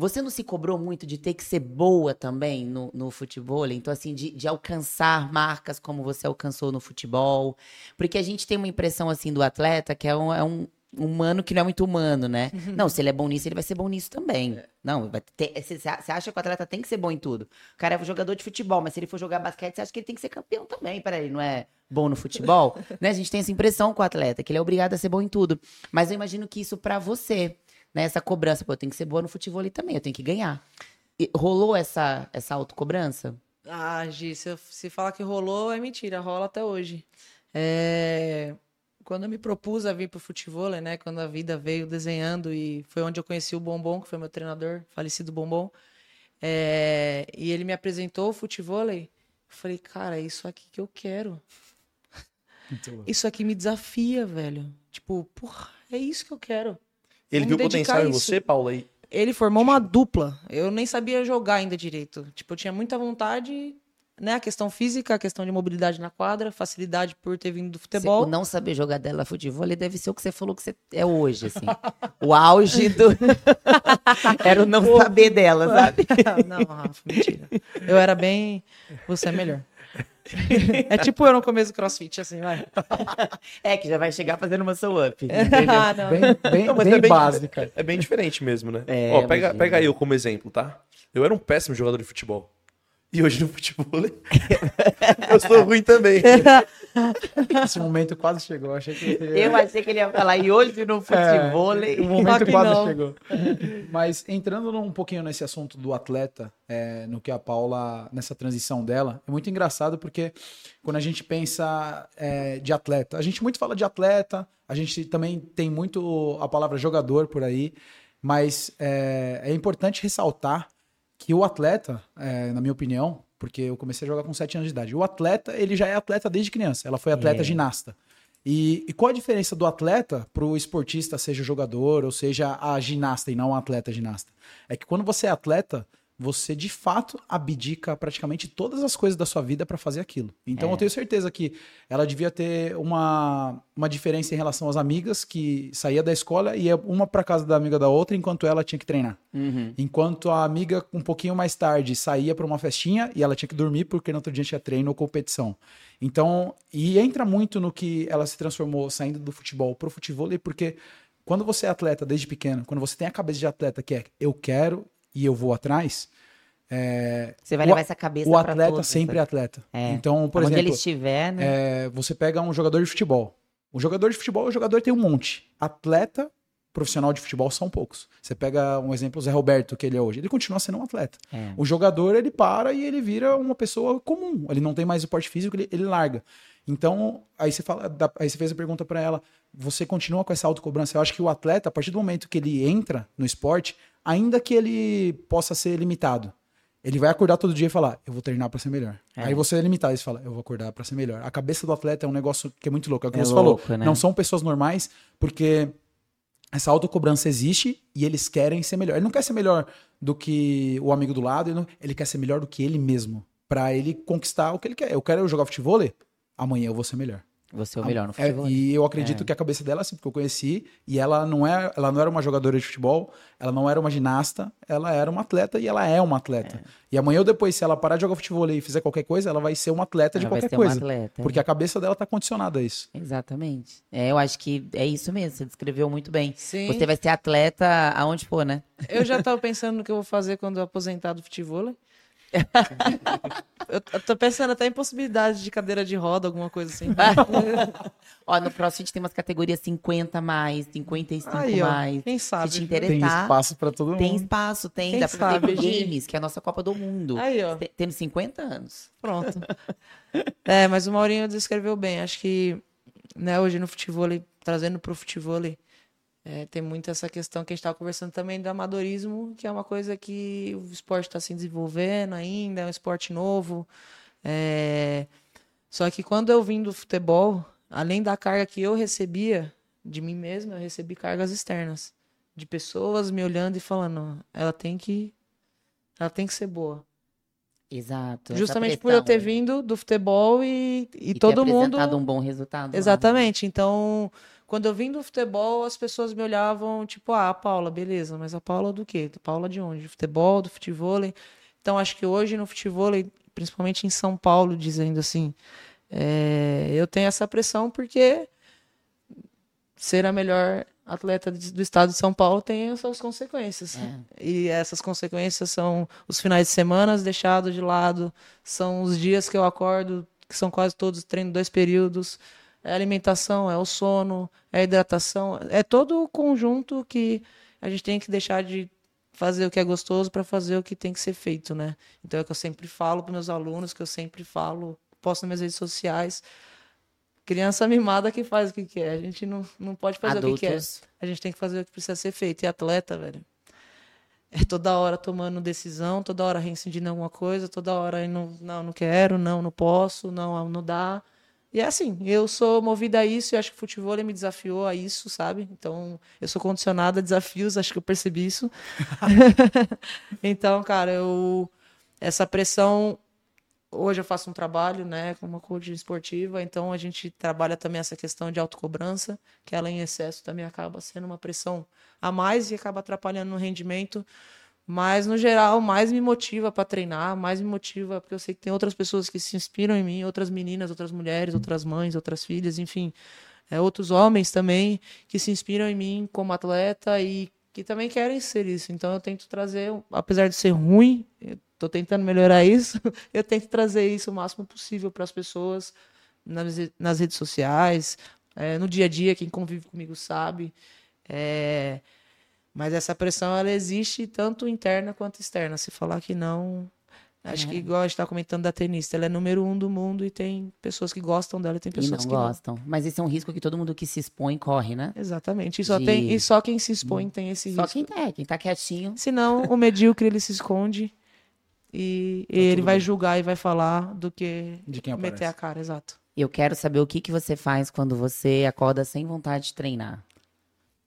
Você não se cobrou muito de ter que ser boa também no, no futebol? Então, assim, de, de alcançar marcas como você alcançou no futebol? Porque a gente tem uma impressão, assim, do atleta que é um, é um, humano que não é muito humano, né? Não, se ele é bom nisso, ele vai ser bom nisso também. Não, vai ter- você você acha que o atleta tem que ser bom em tudo? O cara é jogador de futebol, mas se ele for jogar basquete, você acha que ele tem que ser campeão também. Peraí, não é bom no futebol? né? A gente tem essa impressão com o atleta, que ele é obrigado a ser bom em tudo. Mas eu imagino que isso pra você, né? Essa cobrança, pô, eu tenho que ser boa no futebol ali também, eu tenho que ganhar. E rolou essa, essa autocobrança? Ah, Gi, se, eu- se falar que rolou, é mentira, rola até hoje. É, Quando eu me propus a vir pro futebol, né? Quando a vida veio desenhando e foi onde eu conheci o Bombom, que foi meu treinador, falecido Bombom. é, E ele me apresentou o futebol. Eu falei, cara, é isso aqui que eu quero. Isso aqui me desafia, velho. Tipo, porra, é isso que eu quero. Ele viu potencial em você, Paulo, aí. Ele formou uma dupla. Eu nem sabia jogar ainda direito. Tipo, eu tinha muita vontade, né? A questão física, a questão de mobilidade na quadra, facilidade por ter vindo do futebol. o não saber jogar dela futebol ele deve ser o que você falou que você é hoje, assim. o auge do. Era o não saber dela, sabe? não, Rafa, mentira. Eu era bem. Você é melhor. É tipo eu no começo do crossfit, assim, vai. É, que já vai chegar fazendo uma show up. Ah, não. Bem, bem, Não, bem é bem- básica. É bem diferente mesmo, né? É, Ó, pega, imagina. pega eu como exemplo, tá? Eu era um péssimo jogador de futebol. E hoje no futebol eu sou ruim também. Esse momento quase chegou. Achei que Eu achei que ele ia falar, e hoje no futebol. O momento quase não. chegou. Mas entrando um pouquinho nesse assunto do atleta, é, no que a Paula, nessa transição dela, é muito engraçado porque quando a gente pensa é, de atleta, a gente muito fala de atleta, a gente também tem muito a palavra jogador por aí, mas é, é importante ressaltar que o atleta, é, na minha opinião, porque eu comecei a jogar com 7 anos de idade, o atleta, ele já é atleta desde criança, ela foi atleta É. ginasta. E, e qual a diferença do atleta para o esportista, seja jogador ou seja a ginasta e não o atleta ginasta? É que quando você é atleta, você de fato abdica praticamente todas as coisas da sua vida para fazer aquilo. Então É. eu tenho certeza que ela devia ter uma, uma diferença em relação às amigas que saía da escola e ia uma para casa da amiga da outra enquanto ela tinha que treinar. Uhum. Enquanto a amiga, um pouquinho mais tarde, saía para uma festinha e ela tinha que dormir porque no outro dia tinha treino ou competição. Então, e entra muito no que ela se transformou saindo do futebol pro futebol, porque quando você é atleta desde pequeno, quando você tem a cabeça de atleta que é eu quero e eu vou atrás, é, Você vai O- levar essa cabeça o atleta todos, sempre é sabe? atleta. É. Então, por Onde exemplo, ele estiver, né? é, você pega um jogador de futebol. O jogador de futebol, o jogador tem um monte. Atleta profissional de futebol são poucos. Você pega um exemplo, o Zé Roberto, que ele é hoje. Ele continua sendo um atleta. É. O jogador, ele para e ele vira uma pessoa comum. Ele não tem mais o porte físico, ele, ele larga. Então, aí você fala, aí você fez a pergunta pra ela, você continua com essa autocobrança? Eu acho que o atleta, a partir do momento que ele entra no esporte, ainda que ele possa ser limitado, ele vai acordar todo dia e falar, eu vou treinar pra ser melhor. É. Aí você é limitado, e você fala, eu vou acordar pra ser melhor. A cabeça do atleta é um negócio que é muito louco. É o que É você louco, falou. né? Não são pessoas normais, porque essa autocobrança existe e eles querem ser melhor. Ele não quer ser melhor do que o amigo do lado, ele, não- ele quer ser melhor do que ele mesmo. Pra ele conquistar o que ele quer. Eu quero jogar futebol, amanhã eu vou ser melhor. Você é o melhor no É, futebol. né? e eu acredito que a cabeça dela, assim, porque eu conheci, e ela não, é, ela não era uma jogadora de futebol, ela não era uma ginasta, ela era uma atleta e ela é uma atleta. E amanhã ou depois, se ela parar de jogar futebol e fizer qualquer coisa, ela vai ser uma atleta de Ela vai qualquer ser uma coisa. atleta. Porque a cabeça dela tá condicionada a isso. Exatamente. É, eu acho que é isso mesmo, você descreveu muito bem. Sim. Você vai ser atleta aonde for, né? Eu já tava pensando no que eu vou fazer quando eu aposentar do futebol. eu, eu tô pensando até em possibilidade de cadeira de roda, alguma coisa assim. Ó, no CrossFit tem umas categorias 50 mais, 55 Aí, ó. mais. Quem Se sabe? te viu? interessar, Tem espaço pra todo mundo. tem espaço, tem. Quem dá pra sabe, Gi? games, que é a nossa Copa do Mundo. Aí, ó. Te- Tendo 50 anos. Pronto. É, mas o Maurinho descreveu bem. Acho que né, hoje no futebol, trazendo pro futebol, é, tem muito essa questão que a gente estava conversando também do amadorismo, que é uma coisa que o esporte está se desenvolvendo ainda, é um esporte novo. É, Só que quando eu vim do futebol, além da carga que eu recebia de mim mesmo, eu recebi cargas externas. De pessoas me olhando e falando, ela tem que. Ela tem que ser boa. Exato. Justamente por eu ter pressão. vindo do futebol e, e, E ter todo mundo. um bom resultado. lá. Exatamente. Então, quando eu vim do futebol, as pessoas me olhavam, tipo, ah, a Paula, beleza, mas a Paula do quê? A Paula de onde? Do futebol, do futebol. Então, acho que hoje no futebol, principalmente em São Paulo, dizendo assim, é, eu tenho essa pressão porque ser a melhor atleta do estado de São Paulo tem as suas consequências. É. E essas consequências são os finais de semana deixados de lado, são os dias que eu acordo, que são quase todos treino dois períodos, é a alimentação, é o sono, é a hidratação, é todo o conjunto que a gente tem que deixar de fazer o que é gostoso para fazer o que tem que ser feito, né? Então é o que eu sempre falo para meus alunos, que eu sempre falo, posto nas minhas redes sociais. Criança mimada que faz o que quer. A gente não, não pode fazer o que quer. Adultos. A gente tem que fazer o que precisa ser feito. E atleta, velho, é toda hora tomando decisão, toda hora reincidindo alguma coisa, toda hora não, não, não quero, não, não posso, não, não dá. E é assim, eu sou movida a isso e acho que o futebol me desafiou a isso, sabe? Então, eu sou condicionada a desafios, acho que eu percebi isso. então, cara, eu essa pressão hoje eu faço um trabalho, né, como coach esportiva, então a gente trabalha também essa questão de autocobrança, que ela em excesso também acaba sendo uma pressão a mais e acaba atrapalhando no rendimento. Mas, no geral, mais me motiva para treinar, mais me motiva, porque eu sei que tem outras pessoas que se inspiram em mim, outras meninas, outras mulheres, outras mães, outras filhas, enfim, é, outros homens também que se inspiram em mim como atleta e que também querem ser isso. Então, eu tento trazer, apesar de ser ruim, tô tentando melhorar isso, eu tento trazer isso o máximo possível para as pessoas nas, nas redes sociais, é, no dia a dia, quem convive comigo sabe. É, mas essa pressão, ela existe tanto interna quanto externa. Se falar que não. Acho que, igual a gente tá comentando da tenista, ela é número um do mundo e tem pessoas que gostam dela e tem E pessoas não que não. gostam. Mas esse é um risco que todo mundo que se expõe corre, né? Exatamente. E só, De- tem, e só quem se expõe tem esse Só risco. quem tá, quem tá quietinho. Senão, o medíocre ele se esconde e ele vai julgar e vai falar do que De quem meter aparece. a cara, exato. Eu quero saber o que, que você faz quando você acorda sem vontade de treinar.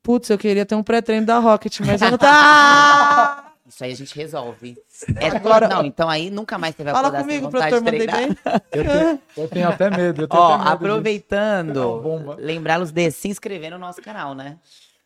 Putz, eu queria ter um pré-treino da Rocket, mas eu não tá. Isso aí a gente resolve. É Agora- Não, então aí nunca mais você vai Fala comigo, produtor, de mandei bem. Eu tenho, eu tenho até medo. Eu tenho Ó, até medo aproveitando, lembrá-los de se inscrever no nosso canal, né?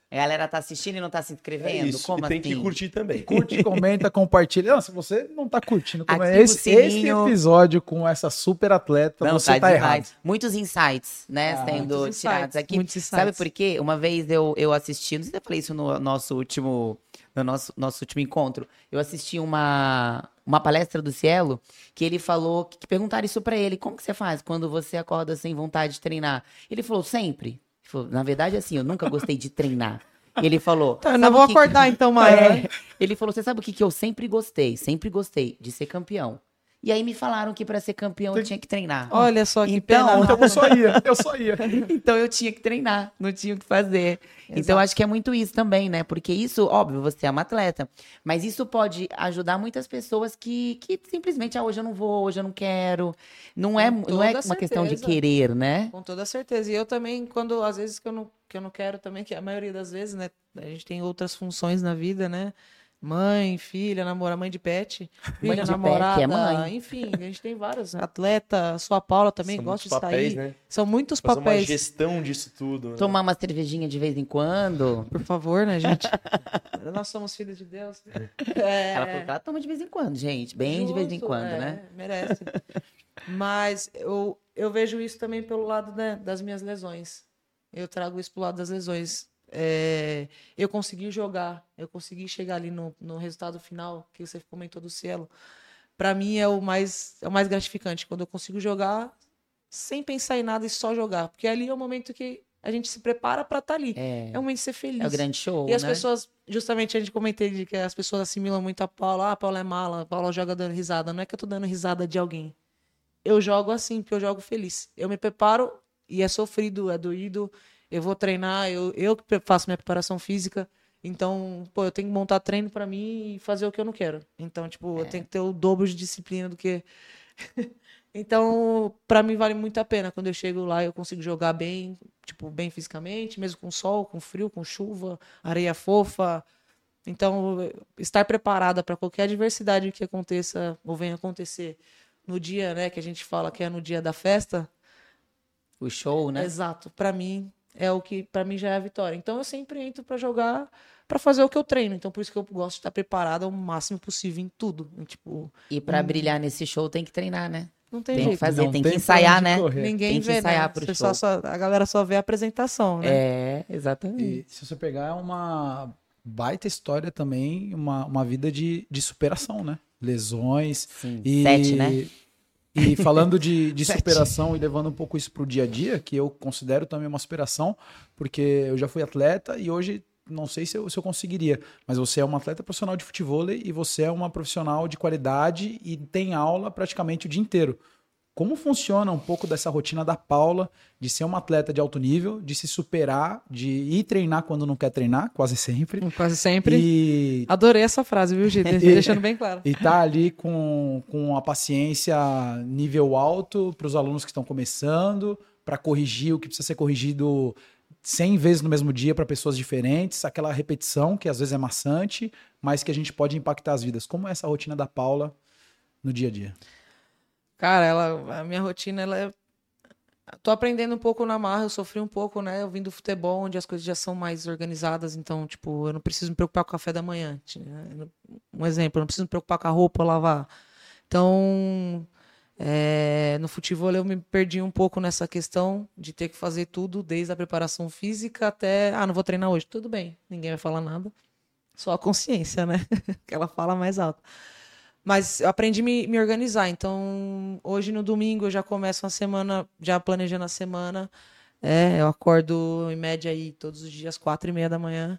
A galera tá assistindo e não tá se É inscrevendo? isso. Como e tem assim? que curtir também. Curte, comenta, compartilha. Não, se você não tá curtindo como é esse, esse episódio com essa super atleta, Não, você tá, demais. errado. Muitos insights, né, Ah, sendo tirados aqui. muitos Sabe por quê? Uma vez eu, eu assisti, não sei se eu falei isso no nosso último, no nosso, nosso último encontro, eu assisti uma, uma palestra do Cielo, que ele falou, que, que perguntaram isso pra ele, como que você faz quando você acorda sem vontade de treinar? Ele falou, sempre. Ele falou, Na verdade, assim, eu nunca gostei de treinar. Ele falou... Tá, eu "Sabe não vou que- acordar então mais. É. né? Ele falou: Você sabe o que, que eu sempre gostei? Sempre gostei de ser campeão. E aí me falaram que pra ser campeão eu tinha que treinar. Olha só que Então, pena. Então eu só ia, eu só ia. Então eu tinha que treinar, não tinha o que fazer. Então acho que é muito isso também, né? Porque isso, óbvio, você é uma atleta, mas isso pode ajudar muitas pessoas que, que simplesmente, ah, hoje eu não vou, hoje eu não quero. Não é, não é uma questão de certeza. querer, né? Com toda certeza. E eu também, quando às vezes que eu não, que eu não quero também, que a maioria das vezes, né? A gente tem outras funções na vida, né? Mãe, filha, namora, mãe de pet, Mãe filha, de pet, namorada, que é mãe. enfim, a gente tem vários. né? Atleta, sua Paula também São gosta de muitos estar papéis, aí. né? São muitos Fazer uma papéis. gestão disso tudo. né? Tomar uma cervejinha de vez em quando. Por favor, né, gente? Nós somos filhos de Deus. É, Ela falou que ela toma de vez em quando, gente. Bem de vez em Justo, quando, é, né? Merece. Mas eu, eu vejo isso também pelo lado né, das minhas lesões. Eu trago isso pro lado das lesões. É, eu consegui jogar, eu consegui chegar ali no, no resultado final, que você comentou do Cielo. Para mim é o mais é o mais gratificante quando eu consigo jogar sem pensar em nada e só jogar, porque ali é o momento que a gente se prepara para estar ali. É, É o momento de ser feliz. é o grande show, E as né? pessoas, justamente a gente comentei de que as pessoas assimilam muito a Paula. Ah, a Paula é mala, a Paula joga dando risada. Não é que eu tô dando risada de alguém. Eu jogo assim, porque eu jogo feliz. Eu me preparo e é sofrido, é doído. Eu vou treinar, eu, eu que faço minha preparação física. Então, pô, eu tenho que montar treino pra mim e fazer o que eu não quero. Então, tipo, eu tenho que ter o dobro de disciplina do que. então, pra mim vale muito a pena. Quando eu chego lá, eu consigo jogar bem, tipo, bem fisicamente, mesmo com sol, com frio, com chuva, areia fofa. Então, estar preparada para qualquer adversidade que aconteça ou venha acontecer no dia, né, que a gente fala que é no dia da festa, O show, né? Exato. Pra mim é o que para mim já é a vitória. Então eu sempre entro pra jogar, pra fazer o que eu treino. Então por isso que eu gosto de estar preparada o máximo possível em tudo. Em, Tipo, E pra brilhar nesse show tem que treinar, né? Não tem, Tem que jeito. fazer, Não tem que pra ensaiar, né? correr. Ninguém Tem que vê, ensaiar né? pro Você show. só- só- a galera só vê a apresentação, né? É, exatamente. E se você pegar é uma baita história também, uma, uma vida de, de superação, né? Lesões. Sim, E, sete, né? E falando de, de superação e levando um pouco isso pro dia a dia, que eu considero também uma superação, porque eu já fui atleta e hoje não sei se eu, se eu conseguiria, mas você é uma atleta profissional de futebol e você é uma profissional de qualidade e tem aula praticamente o dia inteiro. Como funciona um pouco dessa rotina da Paula de ser uma atleta de alto nível, de se superar, de ir treinar quando não quer treinar, quase sempre, Quase sempre. e Adorei essa frase, viu, Gito? Deixando bem claro. e tá ali com, com a paciência nível alto para os alunos que estão começando, para corrigir o que precisa ser corrigido 100 vezes no mesmo dia para pessoas diferentes, aquela repetição que às vezes é maçante, mas que a gente pode impactar as vidas. Como é essa rotina da Paula no dia a dia? Cara, ela, a minha rotina, ela é. Tô aprendendo um pouco na marra, eu sofri um pouco, né? Eu vim do futebol, onde as coisas já são mais organizadas, então, tipo, eu não preciso me preocupar com o café da manhã. né? Um exemplo, eu não preciso me preocupar com a roupa, lavar. Então, é, no futebol eu me perdi um pouco nessa questão de ter que fazer tudo, desde a preparação física até, ah, não vou treinar hoje. Tudo bem, ninguém vai falar nada. Só a consciência, né? que ela fala mais alto. Mas eu aprendi a me, me organizar. Então, hoje no domingo eu já começo a semana, já planejando a semana. É, eu acordo em média aí todos os dias, quatro e meia da manhã.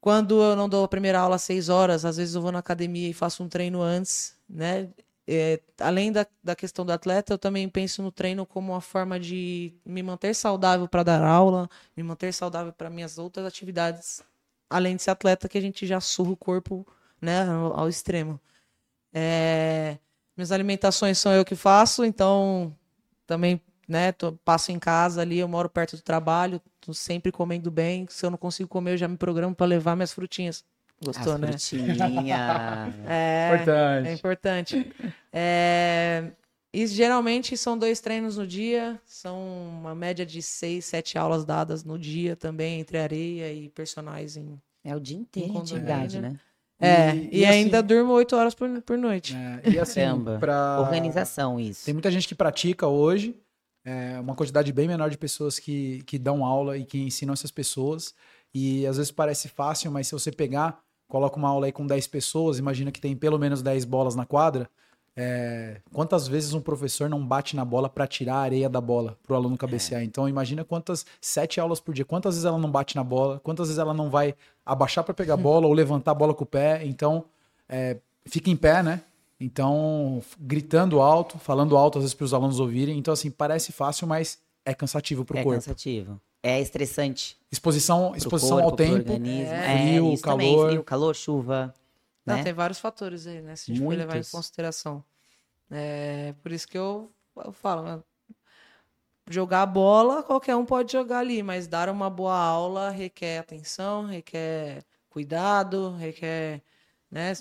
Quando eu não dou a primeira aula às seis horas, às vezes eu vou na academia e faço um treino antes, né? É, além da, da questão do atleta, eu também penso no treino como uma forma de me manter saudável para dar aula, me manter saudável para minhas outras atividades, além de ser atleta, que a gente já surra o corpo né, ao, extremo. É, minhas alimentações são eu que faço, então também né, tô- passo em casa ali, eu moro perto do trabalho, tô sempre comendo bem. Se eu não consigo comer, eu já me programo para levar minhas frutinhas. Gostou, As né? frutinhas. É, Importante. é importante. É, e geralmente são dois treinos no dia, são uma média de seis, sete aulas dadas no dia também, entre areia e personagens em. É o dia inteiro em condomínio, atividade, né? É, E- e, e assim- ainda durmo oito horas por, por noite. É, e assim, pra... Organização, isso. Tem muita gente que pratica hoje, é, uma quantidade bem menor de pessoas que, que dão aula e que ensinam essas pessoas. E às vezes parece fácil, mas se você pegar, coloca uma aula aí com 10 pessoas, imagina que tem pelo menos 10 bolas na quadra. É, quantas vezes um professor não bate na bola para tirar a areia da bola para o aluno cabecear? Então imagina quantas sete aulas por dia, quantas vezes ela não bate na bola, quantas vezes ela não vai abaixar para pegar a bola ou levantar a bola com o pé. Então é, fica em pé, né? Então, gritando alto, falando alto às vezes para os alunos ouvirem. Então, assim, parece fácil, mas é cansativo para o É corpo. cansativo. É estressante. Exposição, pro exposição corpo, ao pro tempo. organismo. É, frio, também, calor. frio, calor, chuva. Não, né? tem vários fatores aí, né? Se a gente for levar em consideração. É, por isso que eu, eu falo, né? jogar a bola, qualquer um pode jogar ali, mas dar uma boa aula requer atenção, requer cuidado, requer, né?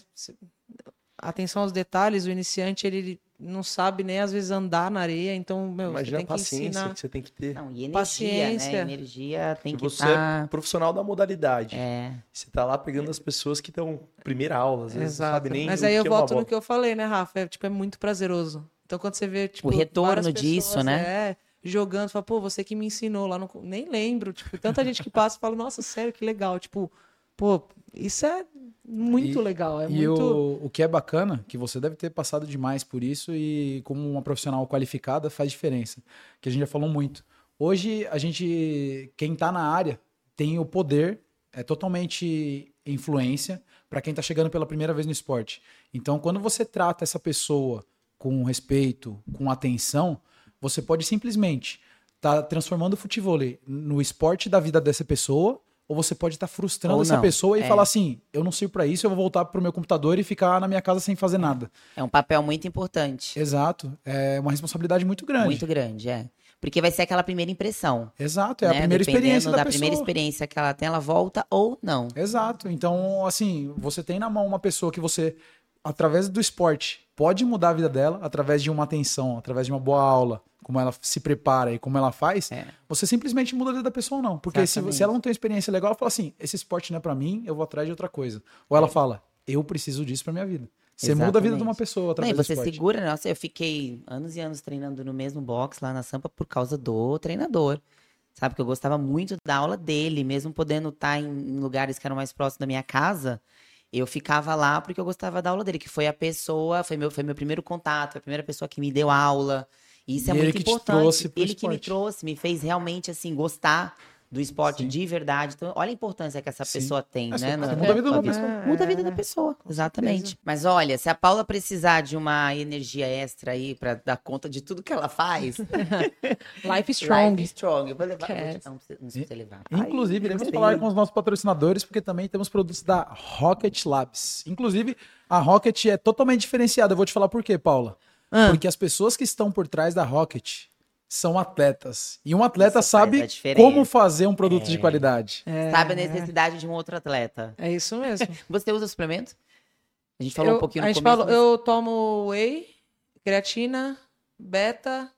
Atenção aos detalhes, o iniciante ele não sabe nem às vezes andar na areia, então, meu, você Imagina tem a que paciência ensinar. que você tem que ter. Não, e energia, Paciência. né? Energia tem E que você estar... é profissional da modalidade. É, Você tá lá pegando as pessoas que estão primeira aula, às vezes não Exato. sabe nem Mas o aí eu que é volto no que eu falei, né, Rafa? É, tipo, é muito prazeroso. Então, quando você vê, tipo, retorno várias disso, pessoas, né? É, jogando, fala, pô, você que me ensinou lá no... Nem lembro, tipo, tanta gente que passa e fala, nossa, sério, que legal. Tipo, pô, isso é muito E- legal, é E muito... o, o que é bacana, que você deve ter passado demais por isso e como uma profissional qualificada faz diferença, que a gente já falou muito. Hoje, a gente, quem tá na área, tem o poder, é totalmente influência para quem tá chegando pela primeira vez no esporte. Então, quando você trata essa pessoa com respeito, com atenção, você pode simplesmente estar transformando o futebol no esporte da vida dessa pessoa, ou você pode estar frustrando Ou essa não, pessoa e é. falar assim: eu não sirvo para isso, eu vou voltar pro meu computador e ficar na minha casa sem fazer nada. é um papel muito importante. Exato. É uma responsabilidade muito grande. Muito grande, é. Porque vai ser aquela primeira impressão. Exato, é a né? primeira Dependendo experiência da, da pessoa. primeira experiência que ela tem, ela volta ou não. Exato. Então, assim, você tem na mão uma pessoa que você, através do esporte, pode mudar a vida dela, através de uma atenção, através de uma boa aula, como ela se prepara e como ela faz, É. você simplesmente muda a vida da pessoa, não. Porque se, Exatamente. se ela não tem uma experiência legal, ela fala assim: esse esporte não é pra mim, eu vou atrás de outra coisa. Ou ela fala: eu preciso disso pra minha vida. Você muda a vida de uma Exatamente. pessoa através e do você esporte. segura, nossa, eu fiquei anos e anos treinando no mesmo box lá na Sampa por causa do treinador. Sabe, que eu gostava muito da aula dele, mesmo podendo estar em lugares que eram mais próximos da minha casa, eu ficava lá porque eu gostava da aula dele, que foi a pessoa, foi meu, foi meu primeiro contato, foi a primeira pessoa que me deu aula. E isso é E ele muito importante. ele que me esporte. trouxe, me fez realmente assim gostar do esporte Sim. de verdade. Então, olha a importância que essa Sim. pessoa tem, É, né? muda a vida de uma na pessoa. Muda a vida da É, pessoa, exatamente. Mas olha, se a Paula precisar de uma energia extra aí pra dar conta de tudo que ela faz, Life Strong. Life Strong. Eu vou levar. Vou te- Não, precisa levar. Inclusive, iremos falar com os nossos patrocinadores, porque também temos produtos da Rocket Labs. Inclusive, a Rocket é totalmente diferenciada. Eu vou te falar por quê, Paula. Ah. Porque as pessoas que estão por trás da Rocket são atletas. E um atleta Isso sabe a como fazer um produto de qualidade. É, Sabe a necessidade de um outro atleta. É isso mesmo. Você usa suplemento? A gente falou Eu- um pouquinho a no gente começo. falou, eu tomo whey, creatina, beta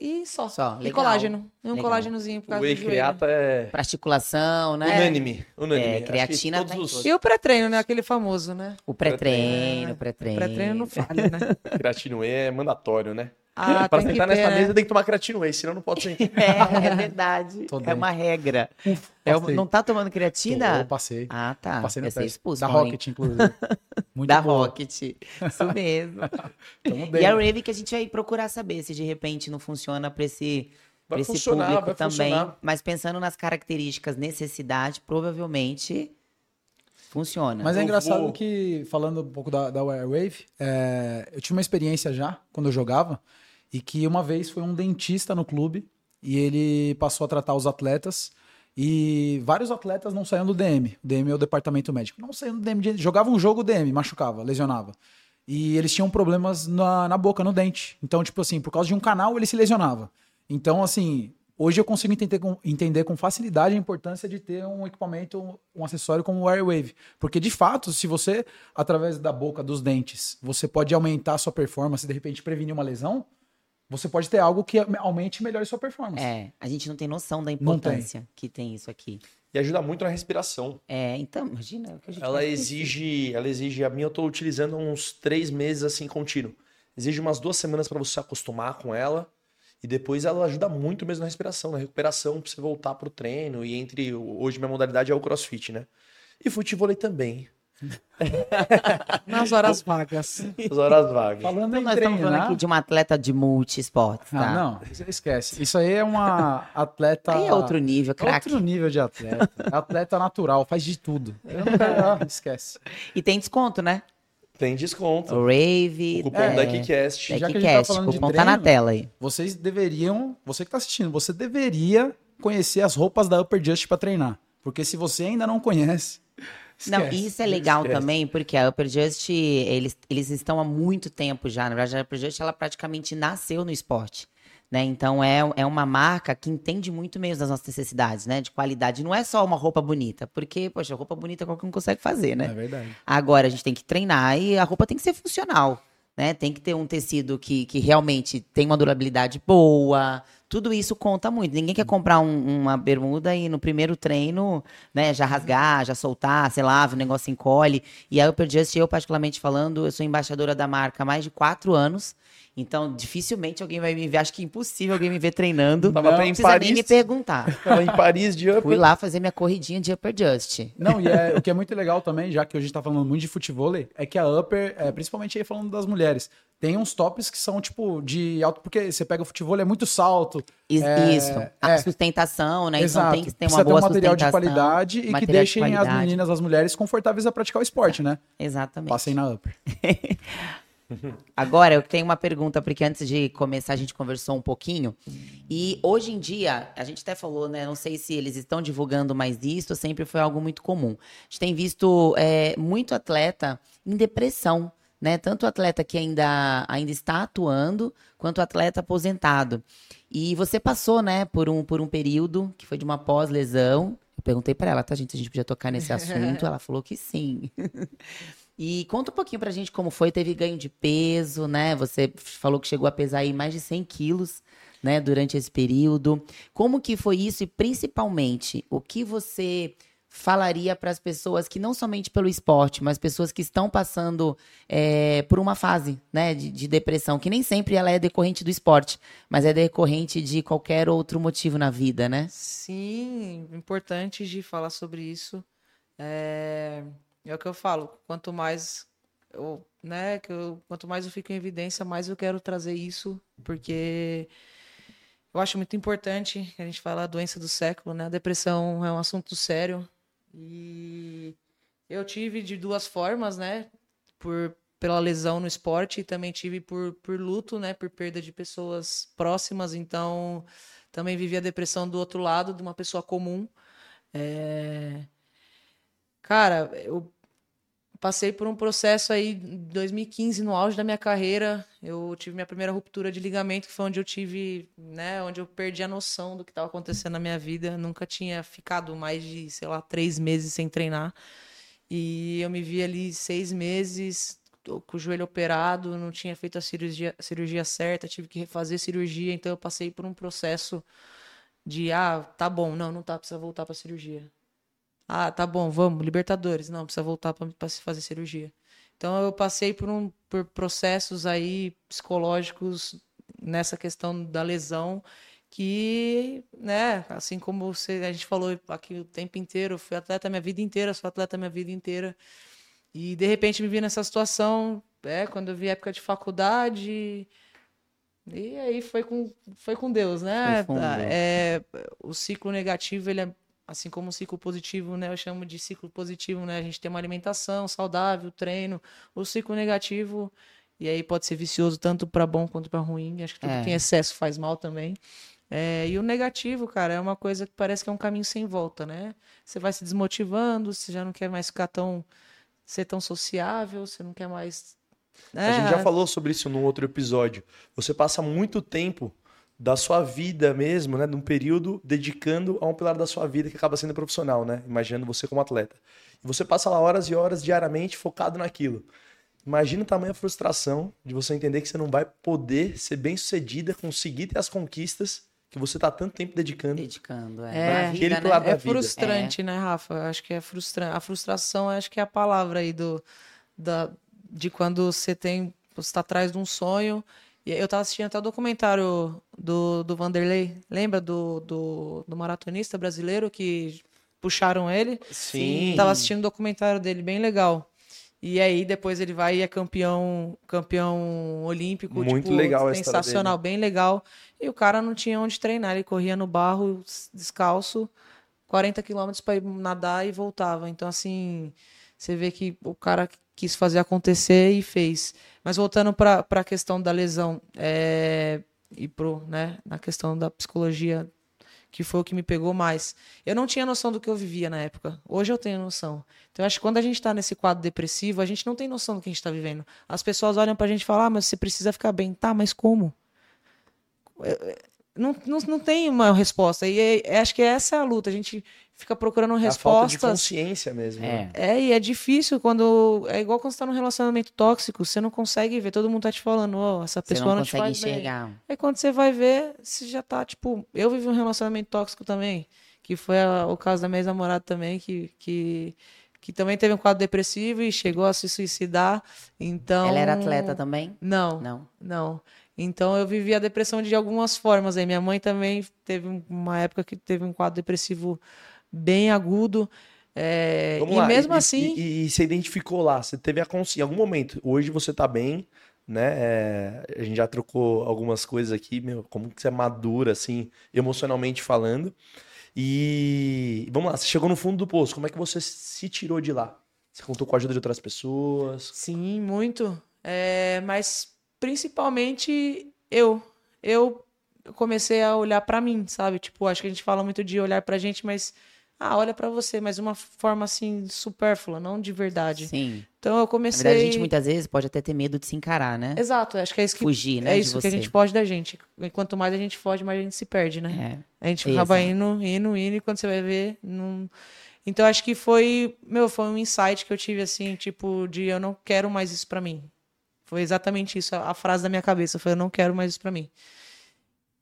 e só. Só, e legal. colágeno. E um Legal. colágenozinho por O causa whey do creata é Pra articulação, né? unânime. unânime. É, creatina todos tá os. E o pré-treino, né? Aquele famoso, né? O pré-treino, o pré-treino. Pré-treino não falha, né? creatino whey é mandatório, né? Ah, Pra tem que sentar nessa né? mesa tem que tomar creatino whey, senão não pode sentar. É, é verdade. Tô é uma regra. É, não tá tomando Tô, creatina? passei. Ah, tá. Passei no ser teste. expulso, da Paulinho. Rocket, inclusive. Muito Da boa. Rocket. Isso mesmo. Tamo e a. Rave que a gente vai procurar saber se de repente não funciona para esse, pra Vai esse funcionar, público vai também. funcionar. Mas pensando nas características, necessidade, provavelmente funciona. Mas é engraçado vou- que, falando um pouco da, da Wirewave, é, eu tive uma experiência já, quando eu jogava, e que uma vez foi um dentista no clube, e ele passou a tratar os atletas, e vários atletas não saíam do DM. O DM é o departamento médico. Não saíam do DM. Jogava um jogo, o DM, machucava, lesionava. E eles tinham problemas na, na boca, no dente. Então, tipo assim, por causa de um canal, ele se lesionava. Então, assim, hoje eu consigo entender com, entender com facilidade a importância de ter um equipamento, um acessório como o Airwave. Porque, de fato, se você, através da boca, dos dentes, você pode aumentar a sua performance, de repente prevenir uma lesão, você pode ter algo que aumente e melhore sua performance. É, a gente não tem noção da Não tem. importância que tem isso aqui. E ajuda muito na respiração. É, então, imagina. o que a gente Ela exige, ela exige, a minha eu tô utilizando uns três meses assim contínuo. Exige umas duas semanas para você se acostumar com ela. E depois ela ajuda muito mesmo na respiração, na recuperação, pra você voltar pro treino. E entre. Hoje minha modalidade é o crossfit, né? E futebol também. Nas horas vagas. As horas vagas. Falando Então, em nós estamos falando treinar... aqui de uma atleta de multi-esportes, tá? Ah, não, isso- esquece. Isso aí é uma atleta... Aí é outro nível, craque. Outro nível de atleta. Atleta natural, faz de tudo. Eu não quero... ah, esquece. E tem desconto, né? Tem desconto. O Rave. O cupom é, da Kicast. Já que a gente tá falando o de cupom tá na treino, tela aí. Vocês deveriam, você que tá assistindo, você deveria conhecer as roupas da Upper Just pra treinar. Porque se você ainda não conhece. Não, isso é legal Esquece. também, porque a Upper Just, eles, eles estão há muito tempo já. Na verdade, a Upper Just, ela praticamente nasceu no esporte. Né? Então, é, é uma marca que entende muito mesmo das nossas necessidades, né? De qualidade. Não é só uma roupa bonita, porque, poxa, roupa bonita qualquer um consegue fazer, né? É verdade. Agora a gente tem que treinar e a roupa tem que ser funcional, né? Tem que ter um tecido que, que realmente tem uma durabilidade boa. Tudo isso conta muito. Ninguém quer comprar um- uma bermuda e no primeiro treino, né, já rasgar, já soltar, sei lá, o negócio encolhe. E a Upper Just, eu particularmente falando, eu sou embaixadora da marca há mais de quatro anos. Então, dificilmente alguém vai me ver. Acho que é impossível alguém me ver treinando. Tava não em precisa nem Paris. me perguntar. Ela em Paris de Fui upper. lá fazer minha corridinha de Upper Just. Não, e é- o que é muito legal também, já que hoje a gente tá falando muito de futebol, é que a Upper, é, principalmente aí falando das mulheres, tem uns tops que são tipo de alto, porque você pega o futebol, é muito salto. É, Isso. A é. sustentação, né? Exato. Então tem que ter Precisa uma boa ter um material de qualidade e que material de deixem as meninas, as mulheres, confortáveis a praticar o esporte, né? Exatamente. Passem na Upper. Agora, eu tenho uma pergunta, porque antes de começar a gente conversou um pouquinho. E hoje em dia, a gente até falou, né? Não sei se eles estão divulgando mais isso, sempre foi algo muito comum. A gente tem visto é, muito atleta em depressão, né? Tanto atleta que ainda, ainda está atuando, quanto atleta aposentado. E você passou, né, por um, por um período que foi de uma pós-lesão. Eu perguntei pra ela, tá, gente, se a gente podia tocar nesse assunto. Ela falou que sim. E conta um pouquinho pra gente como foi, teve ganho de peso, né? Você falou que chegou a pesar aí mais de 100 quilos, né, durante esse período. Como que foi isso e, principalmente, o que você falaria para as pessoas que não somente pelo esporte, mas pessoas que estão passando é, por uma fase né, de, de, depressão, que nem sempre ela é decorrente do esporte, mas é decorrente de qualquer outro motivo na vida, né? Sim, importante de falar sobre isso. É, é o que eu falo, quanto mais eu, né, que eu, quanto mais eu fico em evidência, mais eu quero trazer isso, porque eu acho muito importante que a gente fala a doença do século, né? A depressão é um assunto sério, e eu tive de duas formas, né? Por, pela lesão no esporte e também tive por, por luto, né? Por perda de pessoas próximas. Então, também vivi a depressão do outro lado, de uma pessoa comum. É... Cara, eu passei por um processo aí em 2015, no auge da minha carreira. Eu tive minha primeira ruptura de ligamento, que foi onde eu tive, né, onde eu perdi a noção do que estava acontecendo na minha vida. Nunca tinha ficado mais de, sei lá, três meses sem treinar. E eu me vi ali seis meses com o joelho operado, não tinha feito a cirurgia, cirurgia certa, tive que refazer cirurgia, então eu passei por um processo de, ah, tá bom, não, não tá, precisa voltar para cirurgia ah, tá bom, vamos, Libertadores. Não, precisa voltar para se fazer cirurgia. Então eu passei por, um, por processos aí psicológicos nessa questão da lesão que, né, assim como você, a gente falou aqui o tempo inteiro, fui atleta minha vida inteira, sou atleta minha vida inteira. E de repente me vi nessa situação, é, quando eu vi época de faculdade, e aí foi com, foi com Deus, né? É, o ciclo negativo ele é assim como o ciclo positivo, né, eu chamo de ciclo positivo, né, a gente tem uma alimentação saudável, treino, o ciclo negativo, e aí pode ser vicioso tanto para bom quanto para ruim, acho que tudo é. que tem excesso faz mal também. É, e o negativo, cara, é uma coisa que parece que é um caminho sem volta, né? Você vai se desmotivando, você já não quer mais ficar tão ser tão sociável, você não quer mais né? A gente já falou sobre isso num outro episódio. Você passa muito tempo da sua vida mesmo, né? Num período dedicando a um pilar da sua vida que acaba sendo profissional, né? Imaginando você como atleta. E você passa lá horas e horas diariamente focado naquilo. Imagina o tamanho da frustração de você entender que você não vai poder ser bem sucedida, conseguir ter as conquistas que você tá tanto tempo dedicando. Dedicando, é. É, vida, né? é frustrante, é. né, Rafa? Acho que é frustrante. A frustração, acho que é a palavra aí do, da, de quando você tem, você está atrás de um sonho eu tava assistindo até o documentário do, do Vanderlei. Lembra do, do, do maratonista brasileiro que puxaram ele? Sim. Tava assistindo o documentário dele, bem legal. E aí depois ele vai e é campeão, campeão olímpico, muito tipo, legal sensacional, bem legal. E o cara não tinha onde treinar, ele corria no barro descalço, 40 quilômetros para ir nadar e voltava. Então assim, você vê que o cara quis fazer acontecer e fez. Mas voltando para a questão da lesão é, e pro, né, na questão da psicologia, que foi o que me pegou mais. Eu não tinha noção do que eu vivia na época. Hoje eu tenho noção. Então, acho que quando a gente está nesse quadro depressivo, a gente não tem noção do que a gente está vivendo. As pessoas olham para a gente e falam, ah, mas você precisa ficar bem. Tá, mas como? Não, não, não tem uma resposta. E é, acho que essa é a luta. A gente fica procurando respostas. É a falta de consciência mesmo. É. Né? é, e é difícil quando. É igual quando você tá num relacionamento tóxico, você não consegue ver, todo mundo tá te falando, ó, oh, essa pessoa não, não te faz enxergar. bem. É quando você vai ver, você já tá, tipo. Eu vivi um relacionamento tóxico também, que foi a, o caso da minha ex-namorada também, que. que que também teve um quadro depressivo e chegou a se suicidar. Então. Ela era atleta também? Não. Não. Não. Então eu vivi a depressão de algumas formas. Aí minha mãe também teve uma época que teve um quadro depressivo bem agudo. É, e lá. mesmo e, assim. E, e, você identificou lá, você teve a consciência. Em algum momento, hoje você tá bem, né? É, a gente já trocou algumas coisas aqui, meu, como que você é madura, assim, emocionalmente falando. E vamos lá, você chegou no fundo do poço, como é que você se tirou de lá? Você contou com a ajuda de outras pessoas? Sim, muito. É, mas principalmente eu. Eu comecei a olhar para mim, sabe? Tipo, acho que a gente fala muito de olhar pra gente, mas ah, olha para você, mas uma forma assim supérflua, não de verdade. Sim. Então eu comecei. Na verdade, a gente muitas vezes pode até ter medo de se encarar, né? Exato, acho que é isso que fugir, né? É isso que a gente foge da gente. E quanto mais a gente foge, mais a gente se perde, né? É. A gente acaba indo, indo, indo, e quando você vai ver, não. Então acho que foi, meu, foi um insight que eu tive assim, tipo, de eu não quero mais isso para mim. Foi exatamente isso, a, a frase da minha cabeça, foi eu não quero mais isso para mim.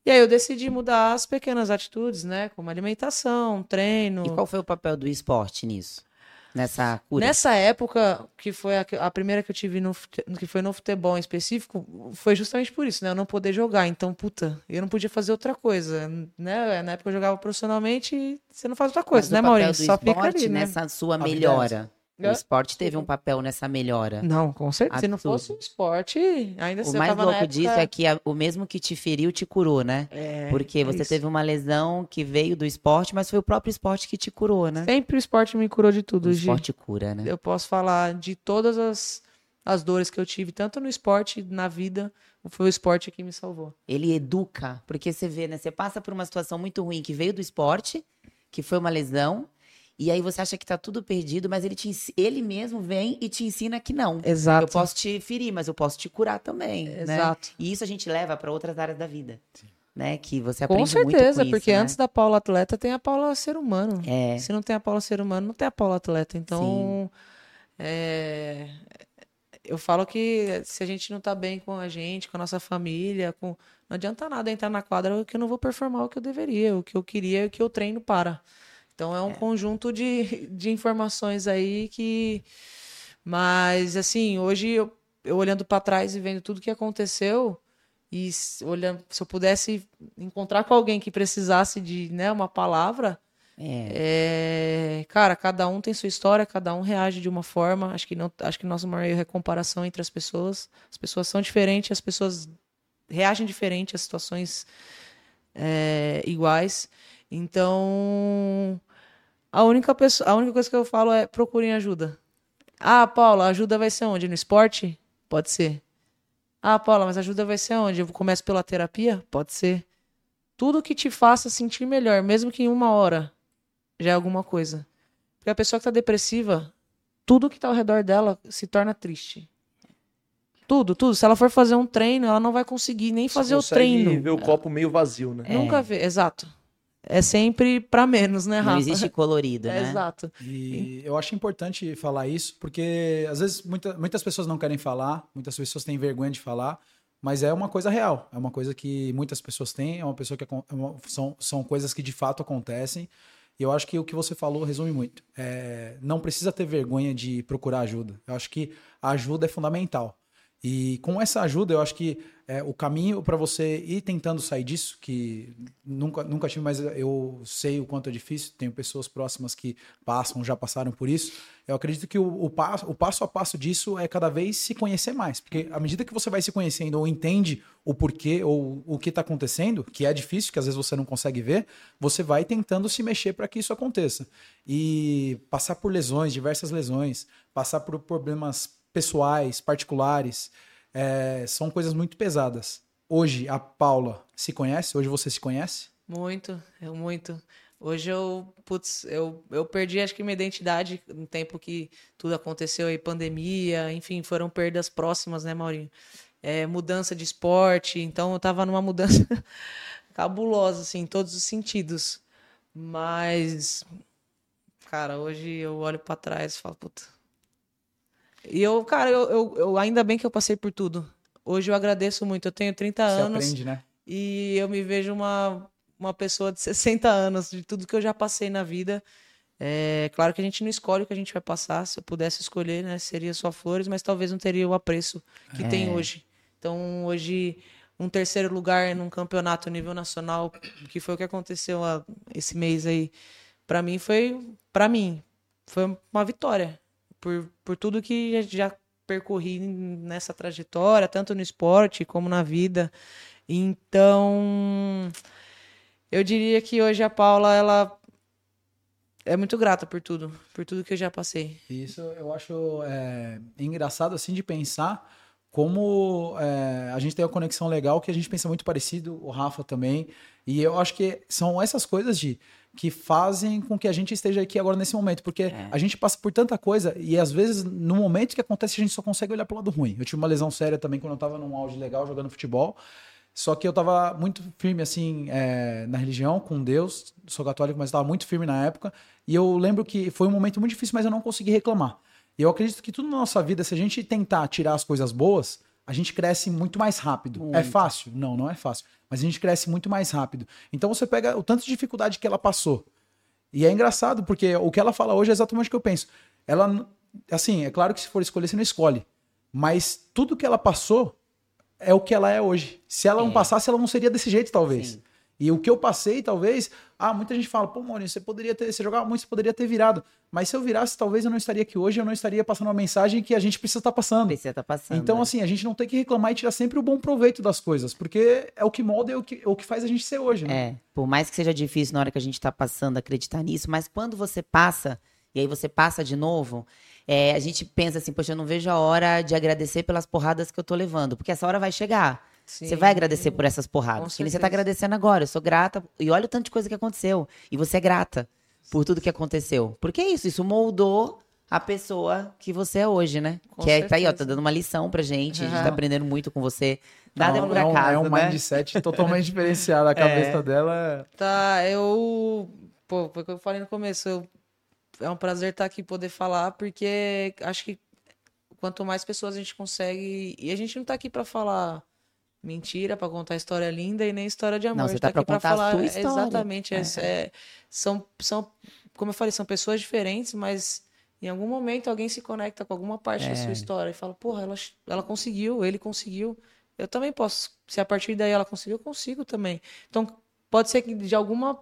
E aí eu decidi mudar as pequenas atitudes, né? Como alimentação, treino. E qual foi o papel do esporte nisso? Nessa cura? Nessa época, que foi a, a primeira que eu tive no, que foi no futebol em específico, foi justamente por isso, né? Eu não poder jogar. Então, puta, eu não podia fazer outra coisa, né? Na época eu jogava profissionalmente e você não faz outra coisa, Mas né, o papel Maurinho? do Só fica esporte ali, né? nessa sua melhora. O esporte teve um papel nessa melhora. Não, com certeza. Se não fosse o esporte, ainda O mais louco disso época- é que a- o mesmo que te feriu te curou, né? É, Porque é você isso. teve uma lesão que veio do esporte, mas foi o próprio esporte que te curou, né? Sempre o esporte me curou de tudo, O Gi. esporte cura, né? Eu posso falar de todas as, as dores que eu tive, tanto no esporte, na vida, foi o esporte que me salvou. Ele educa, porque você vê, né? Você passa por uma situação muito ruim que veio do esporte, que foi uma lesão, e aí você acha que tá tudo perdido, mas ele, te, ele mesmo vem e te ensina que não. Exato. Eu posso te ferir, mas eu posso te curar também, né? Exato. E isso a gente leva para outras áreas da vida, né? Que você Com aprende muito certeza, com isso, porque né? antes da Paula atleta tem a Paula ser humano. É. Se não tem a Paula ser humano, não tem a Paula atleta. Então, é, eu falo que se a gente não tá bem com a gente, com a nossa família, com... não adianta nada entrar na quadra que eu não vou performar o que eu deveria, o que eu queria e o que eu treino para. Então é um conjunto de, de informações aí que. Mas, assim, hoje eu, eu olhando para trás e vendo tudo que aconteceu, e se- olhando, se eu pudesse encontrar com alguém que precisasse de né, uma palavra, É. é, cara, cada um tem sua história, cada um reage de uma forma. Acho que não, acho que nosso maior erro é comparação entre as pessoas. As pessoas são diferentes, as pessoas reagem diferente a situações é, iguais. Então, a única pessoa, a única coisa que eu falo é procurem ajuda. Ah, Paula, a ajuda vai ser onde? No esporte? Pode ser. Ah, Paula, mas a ajuda vai ser onde? Eu começo pela terapia? Pode ser. Tudo que te faça sentir melhor, mesmo que em uma hora, já é alguma coisa. Porque a pessoa que tá depressiva, tudo que tá ao redor dela se torna triste. Tudo, tudo. Se ela for fazer um treino, ela não vai conseguir nem fazer o treino. ver o copo meio vazio, né? Nunca vê, exato. É sempre pra menos, né, Rafa? Não existe colorido, É, né? Exato. E eu acho importante falar isso, porque às vezes muita- muitas pessoas não querem falar, muitas pessoas têm vergonha de falar, mas é uma coisa real, é uma coisa que muitas pessoas têm, é uma pessoa que é uma- são, são coisas que de fato acontecem. E eu acho que o que você falou resume muito. É, não precisa ter vergonha de procurar ajuda. Eu acho que a ajuda é fundamental. E com essa ajuda, eu acho que é, o caminho para você ir tentando sair disso, que nunca, nunca tive, mas eu sei o quanto é difícil, tenho pessoas próximas que passam, já passaram por isso. Eu acredito que o, o, passo, o passo a passo disso é cada vez se conhecer mais. Porque à medida que você vai se conhecendo ou entende o porquê ou o que está acontecendo, que é difícil, que às vezes você não consegue ver, você vai tentando se mexer para que isso aconteça. E passar por lesões, diversas lesões, passar por problemas pessoais, particulares, é, são coisas muito pesadas. Hoje a Paula se conhece? Hoje você se conhece? Muito, eu muito. Hoje eu, putz, eu, eu perdi acho que minha identidade no tempo que tudo aconteceu aí, pandemia, enfim, foram perdas próximas, né, Maurinho? É, mudança de esporte, então eu tava numa mudança cabulosa, assim, em todos os sentidos. Mas, cara, hoje eu olho pra trás e falo, puta. E eu, cara, eu, eu, eu- ainda bem que eu passei por tudo. Hoje eu agradeço muito. Eu tenho 30 Você anos aprende, né? e eu me vejo uma, uma pessoa de 60 anos, de tudo que eu já passei na vida. É claro que a gente não escolhe o que a gente vai passar. Se eu pudesse escolher, né, seria só flores, mas talvez não teria o apreço que tem hoje. Então, hoje, um terceiro lugar num campeonato nível nacional, que foi o que aconteceu esse mês aí, para mim foi, para mim, foi uma vitória por, por tudo que já percorri nessa trajetória, tanto no esporte como na vida. Então, eu diria que hoje a Paula, ela é muito grata por tudo, por tudo que eu já passei. Isso eu acho é, engraçado assim de pensar como é, a gente tem uma conexão legal que a gente pensa muito parecido, o Rafa também. E eu acho que são essas coisas de que fazem com que a gente esteja aqui agora nesse momento, porque a gente passa por tanta coisa e às vezes no momento que acontece a gente só consegue olhar pro lado ruim. Eu tive uma lesão séria também quando eu tava num auge legal jogando futebol. Só que eu tava muito firme, assim, é, na religião, com Deus. Sou católico, mas tava muito firme na época. E eu lembro que foi um momento muito difícil, mas eu não consegui reclamar. E eu acredito que tudo na nossa vida, se a gente tentar tirar as coisas boas, a gente cresce muito mais rápido. É Muito. fácil? Não, não é fácil. Mas a gente cresce muito mais rápido. Então você pega o tanto de dificuldade que ela passou. E é engraçado, porque o que ela fala hoje é exatamente o que eu penso. Ela, assim, é claro que se for escolher, você não escolhe. Mas tudo que ela passou é o que ela é hoje. Se ela não É. passasse, ela não seria desse jeito, talvez. Sim. E o que eu passei, talvez. Ah, muita gente fala, pô, Maurício, você poderia ter. Você jogava muito, você poderia ter virado. Mas se eu virasse, talvez eu não estaria aqui hoje, eu não estaria passando uma mensagem que a gente precisa estar passando. Você tá passando. Então, né? assim, a gente não tem que reclamar e tirar sempre o bom proveito das coisas, porque é o que molda e é o que, é o que faz a gente ser hoje, né? É, por mais que seja difícil na hora que a gente tá passando acreditar nisso, mas quando você passa, e aí você passa de novo, é, a gente pensa assim, poxa, eu não vejo a hora de agradecer pelas porradas que eu tô levando, porque essa hora vai chegar. Você vai agradecer por essas porradas. Que nem você tá certeza. agradecendo agora. Eu sou grata. E olha o tanto de coisa que aconteceu. E você é grata por tudo que aconteceu. Porque é isso, isso moldou a pessoa que você é hoje, né? Com que é, tá aí, ó, tá dando uma lição pra gente. A gente tá aprendendo muito com você. Nada é por é um, acaso, é um né? mindset totalmente diferenciado. A cabeça dela Tá, eu. Pô, foi o que eu falei no começo. eu- É um prazer estar aqui e poder falar, porque acho que quanto mais pessoas a gente consegue. E a gente não tá aqui pra falar mentira, pra contar história linda e nem história de amor. Não, a você gente tá aqui pra contar a falar. sua história. Exatamente. é- é- são, são, como eu falei, são pessoas diferentes, mas em algum momento alguém se conecta com alguma parte da É. sua história e fala, porra, ela, ela conseguiu, ele conseguiu. Eu também posso. Se a partir daí ela conseguiu, eu consigo também. Então, pode ser que de alguma.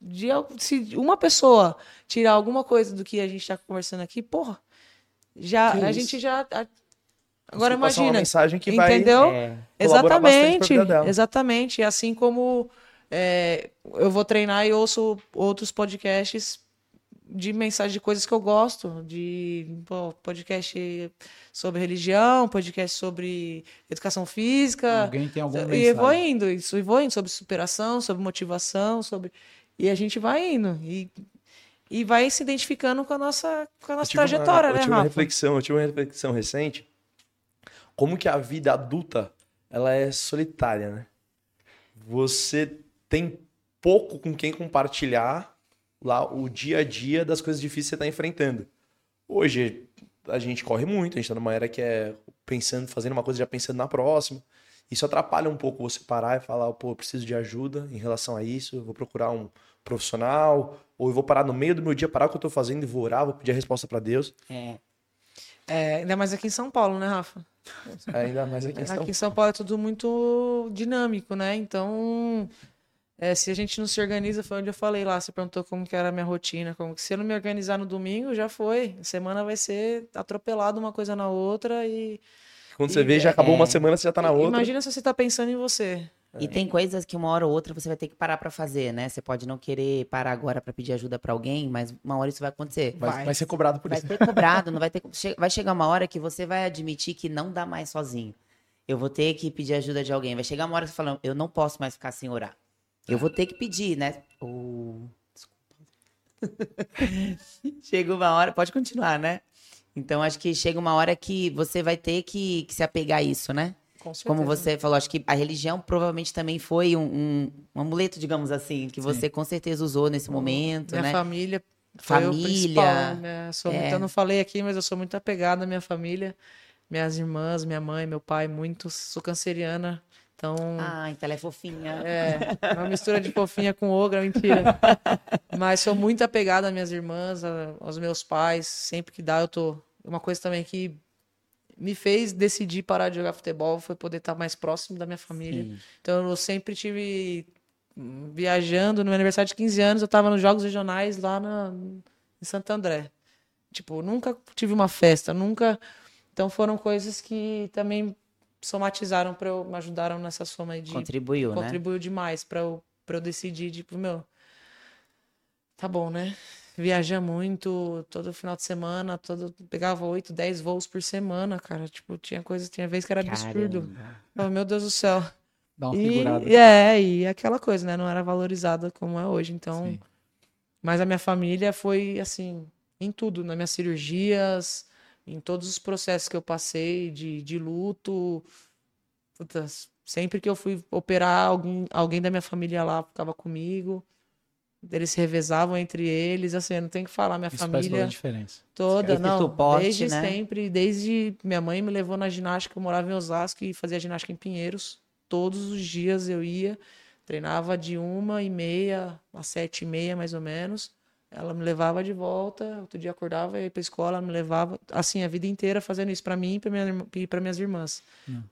De, se uma pessoa tirar alguma coisa do que a gente está conversando aqui, porra, já, Que a isso. gente já. Agora passar uma imagina. mensagem que vai Entendeu? É, com a Exatamente, exatamente. Assim como é, eu vou treinar e ouço outros podcasts de mensagem de coisas que eu gosto, de pô, podcast sobre religião, podcast sobre educação física. alguém tem alguma E mensagem. eu vou indo, isso, e vou indo sobre superação, sobre motivação, sobre. E a gente vai indo. E, e vai se identificando com a nossa, com a nossa tive uma- trajetória, eu né, tive uma Rafa? reflexão, eu tive uma reflexão recente. Como que a vida adulta, ela é solitária, né? Você tem pouco com quem compartilhar lá o dia a dia das coisas difíceis que você está enfrentando. Hoje a gente corre muito, a gente tá numa era que é pensando, fazendo uma coisa já pensando na próxima. Isso atrapalha um pouco você parar e falar, pô, preciso de ajuda em relação a isso, vou procurar um profissional, ou eu vou parar no meio do meu dia, parar o que eu tô fazendo e vou orar, vou pedir a resposta para Deus. é. É, ainda mais aqui em São Paulo, né, Rafa? Ainda mais a questão. Aqui em São Paulo é tudo muito dinâmico, né? Então, é, se a gente não se organiza, foi onde eu falei lá, você perguntou como que era a minha rotina, como que se eu não me organizar no domingo, já foi. A semana vai ser atropelado uma coisa na outra e Quando você E- vê, já acabou é. uma semana, você já tá na outra. imagina se você tá pensando em você. E tem coisas que uma hora ou outra você vai ter que parar pra fazer, né? Você pode não querer parar agora pra pedir ajuda pra alguém, mas uma hora isso vai acontecer. Vai, vai ser cobrado por Vai isso. ser cobrado, não vai ter. Vai chegar uma hora que você vai admitir que não dá mais sozinho. Eu vou ter que pedir ajuda de alguém. Vai chegar uma hora que você fala, eu não posso mais ficar sem orar. Eu vou ter que pedir, né? Ou- Desculpa. chega uma hora. Pode continuar, né? Então acho que chega uma hora que você vai ter que, que se apegar a isso, né? Como você falou, acho que a religião provavelmente também foi um, um, um amuleto, digamos assim, que você com certeza usou nesse momento, Minha né? família Família. Né? Sou é. muito- eu não falei aqui, mas eu sou muito apegada à minha família. Minhas irmãs, minha mãe, meu pai, muito. Sou canceriana. Então, Ah, então ela é fofinha. é uma mistura de fofinha com ogra, mentira. Mas sou muito apegada às minhas irmãs, aos meus pais. Sempre que dá, eu tô. Uma coisa também que me fez decidir parar de jogar futebol foi poder estar mais próximo da minha família. Sim. Então eu sempre tive viajando no meu aniversário de 15 anos, eu tava nos jogos regionais lá na, em Santo André. Tipo, nunca tive uma festa, nunca. Então foram coisas que também somatizaram para eu, me ajudaram nessa soma aí de Contribuiu, né? contribuiu demais para eu, pra eu decidir, tipo, meu, tá bom, né? Viaja muito, todo final de semana, todo, pegava 8, 10 voos por semana, cara. Tipo, tinha coisa, tinha vez que era absurdo. Oh, meu Deus do céu. Dá uma E, figurada. e é, e aquela coisa, né? Não era valorizada como é hoje. Então, Sim. mas a minha família foi assim, em tudo, nas minhas cirurgias, em todos os processos que eu passei de, de luto. Puta, sempre que eu fui operar, alguém, alguém da minha família lá ficava comigo. Eles se revezavam entre eles, assim, eu não tenho que falar, minha Isso faz toda família a diferença. toda, Esse não, suporte, desde né? sempre, desde minha mãe me levou na ginástica, eu morava em Osasco e fazia ginástica em Pinheiros, todos os dias eu ia, treinava de uma e meia às sete e meia, mais ou menos, ela me levava de volta, outro dia acordava, ia pra escola, ela me levava, assim, a vida inteira fazendo isso pra mim e pra, minha, e pra minhas irmãs.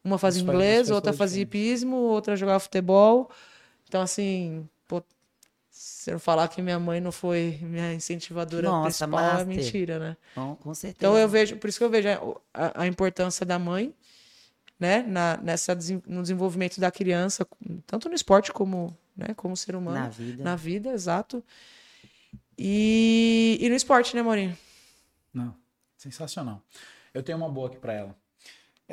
Uma fazia Isso faz- inglês, faz outra fazia hipismo, outra jogava futebol. Então, assim, pô, se eu falar que minha mãe não foi minha incentivadora Nossa, principal, é master. mentira, né? Com, com certeza. Então eu vejo, por isso que eu vejo a, a- importância da mãe, né, na, nessa, no desenvolvimento da criança, tanto no esporte como, né, como ser humano. Na vida. Na vida, exato. E, e no esporte, né, Maurinho? Não, sensacional. Eu tenho uma boa aqui pra ela.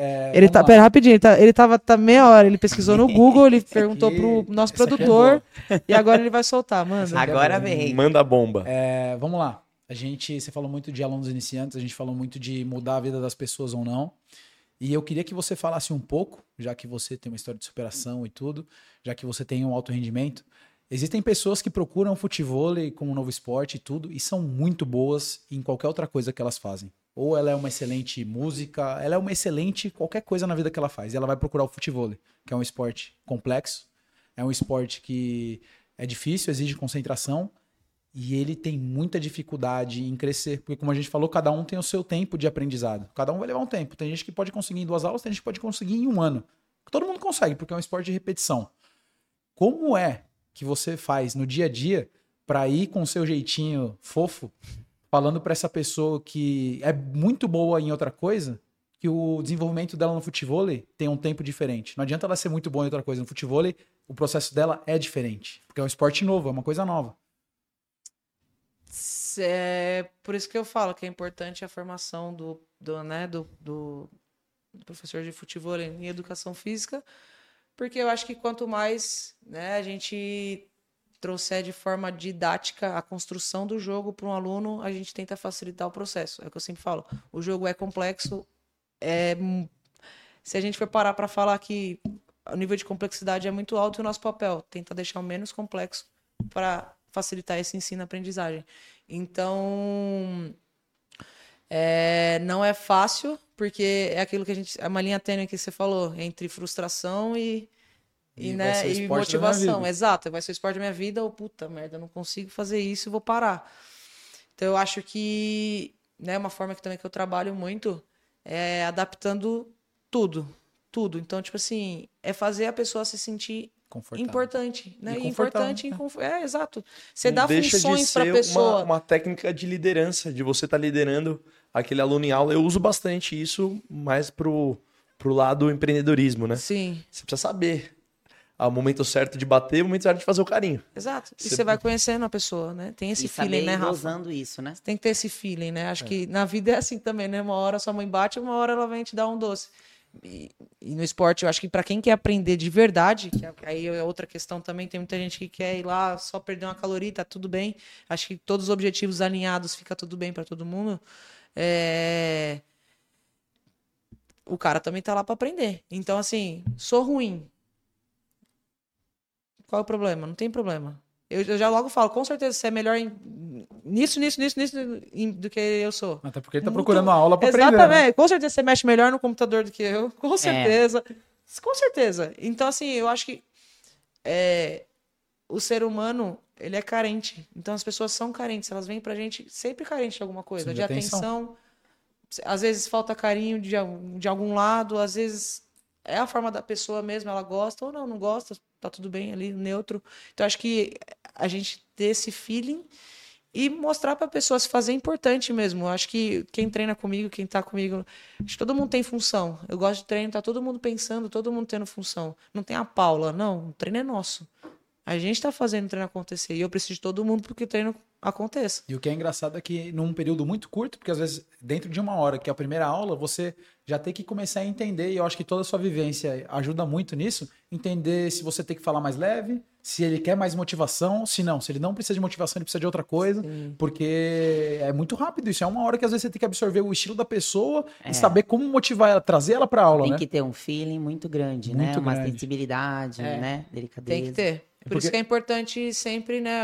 É, Ele tá, lá. pera, rapidinho, ele, tá, ele tava tá meia hora, ele pesquisou no Google, ele perguntou aqui- pro nosso essa aqui é produtor, e agora ele vai soltar, mano. Agora vem. Manda a bomba. É, vamos lá. A gente, você falou muito de alunos iniciantes, a gente falou muito de mudar a vida das pessoas ou não. E eu queria que você falasse um pouco, já que você tem uma história de superação e tudo, já que você tem um alto rendimento. Existem pessoas que procuram futebol como um novo esporte e tudo, e são muito boas em qualquer outra coisa que elas fazem. Ou ela é uma excelente música, ela é uma excelente qualquer coisa na vida que ela faz. E ela vai procurar o futebol, que é um esporte complexo, é um esporte que é difícil, exige concentração, e ele tem muita dificuldade em crescer, porque como a gente falou, cada um tem o seu tempo de aprendizado. Cada um vai levar um tempo. Tem gente que pode conseguir em duas aulas, tem gente que pode conseguir em um ano. Todo mundo consegue, porque é um esporte de repetição. Como é que você faz no dia a dia para ir com o seu jeitinho fofo, falando para essa pessoa que é muito boa em outra coisa, que o desenvolvimento dela no futebol tem um tempo diferente. Não adianta ela ser muito boa em outra coisa. No futebol, o processo dela é diferente, porque é um esporte novo, é uma coisa nova. É por isso que eu falo que é importante a formação do, do, né, do, do, do professor de futebol em educação física, porque eu acho que quanto mais né, a gente trouxer de forma didática a construção do jogo para um aluno, a gente tenta facilitar o processo. É o que eu sempre falo. O jogo é complexo. É... Se a gente for parar para falar que o nível de complexidade é muito alto o nosso papel tenta deixar o menos complexo para facilitar esse ensino-aprendizagem. Então, é, não é fácil, porque é aquilo que a gente. É uma linha tênue que você falou, entre frustração e, e, E né, vai ser o e motivação. Exato, vai ser o esporte da minha vida, ou puta merda, eu não consigo fazer isso, vou parar. Então eu acho que né, uma forma que também que eu trabalho muito é adaptando tudo. Tudo. Então, tipo assim, é fazer a pessoa se sentir Confortável. importante, né? E confortável, importante, né? conf- é exato. Você Não dá deixa de funções para ser pessoa. Uma, uma técnica de liderança, de você estar liderando aquele aluno em aula. Eu uso bastante isso mais pro, pro lado empreendedorismo, né? Sim, Você precisa saber o momento certo de bater, o momento certo de fazer o carinho. exato. E Você- você vai conhecendo a pessoa, né? Tem esse e saber feeling, né, Rafa? dosando isso, né? Tem que ter esse feeling, né? Acho que na vida é assim também, né? Uma hora sua mãe bate, uma hora ela vem te dar um doce. E, e no esporte, eu acho que para quem quer aprender de verdade, que é- aí é outra questão também, tem muita gente que quer ir lá só perder uma caloria, tá tudo bem. Acho que todos os objetivos alinhados fica tudo bem para todo mundo. É... O cara também tá lá para aprender. Então, assim, sou ruim. Qual é o problema? Não tem problema. Eu, eu já logo falo, com certeza você é melhor em, nisso, nisso, nisso, nisso em- do que eu sou. Até porque ele tá Muito- procurando uma aula pra aprender. Exatamente. né? Com certeza você mexe melhor no computador do que eu. Com certeza. Com certeza. Então, assim, eu acho que é, o ser humano, ele é carente. Então, as pessoas são carentes. Elas vêm pra gente sempre carente de alguma coisa. Sim, de atenção. atenção. Às vezes falta carinho de, de algum lado. Às vezes é a forma da pessoa mesmo. Ela gosta ou não, não gosta. Tá tudo bem ali, neutro. Então, acho que a gente ter esse feeling e mostrar para a pessoa se fazer importante mesmo. Acho que quem treina comigo, quem tá comigo, acho que todo mundo tem função. Eu gosto de treino, tá todo mundo pensando, todo mundo tendo função. Não tem a Paula, não, o treino é nosso. A gente tá fazendo o treino acontecer e eu preciso de todo mundo porque o treino aconteça. E o que é engraçado é que num período muito curto, porque às vezes dentro de uma hora, que é a primeira aula, você já tem que começar a entender, e eu acho que toda a sua vivência ajuda muito nisso, entender se você tem que falar mais leve, se ele quer mais motivação, se não, se ele não precisa de motivação, ele precisa de outra coisa, porque é muito rápido isso, é uma hora que às vezes você tem que absorver o estilo da pessoa É. e saber como motivar ela, trazer ela pra aula, Tem né? que ter um feeling muito grande, né? Muito Uma grande. sensibilidade, É. né? Delicadeza. Tem que ter. Por Porque- isso que é importante sempre, né?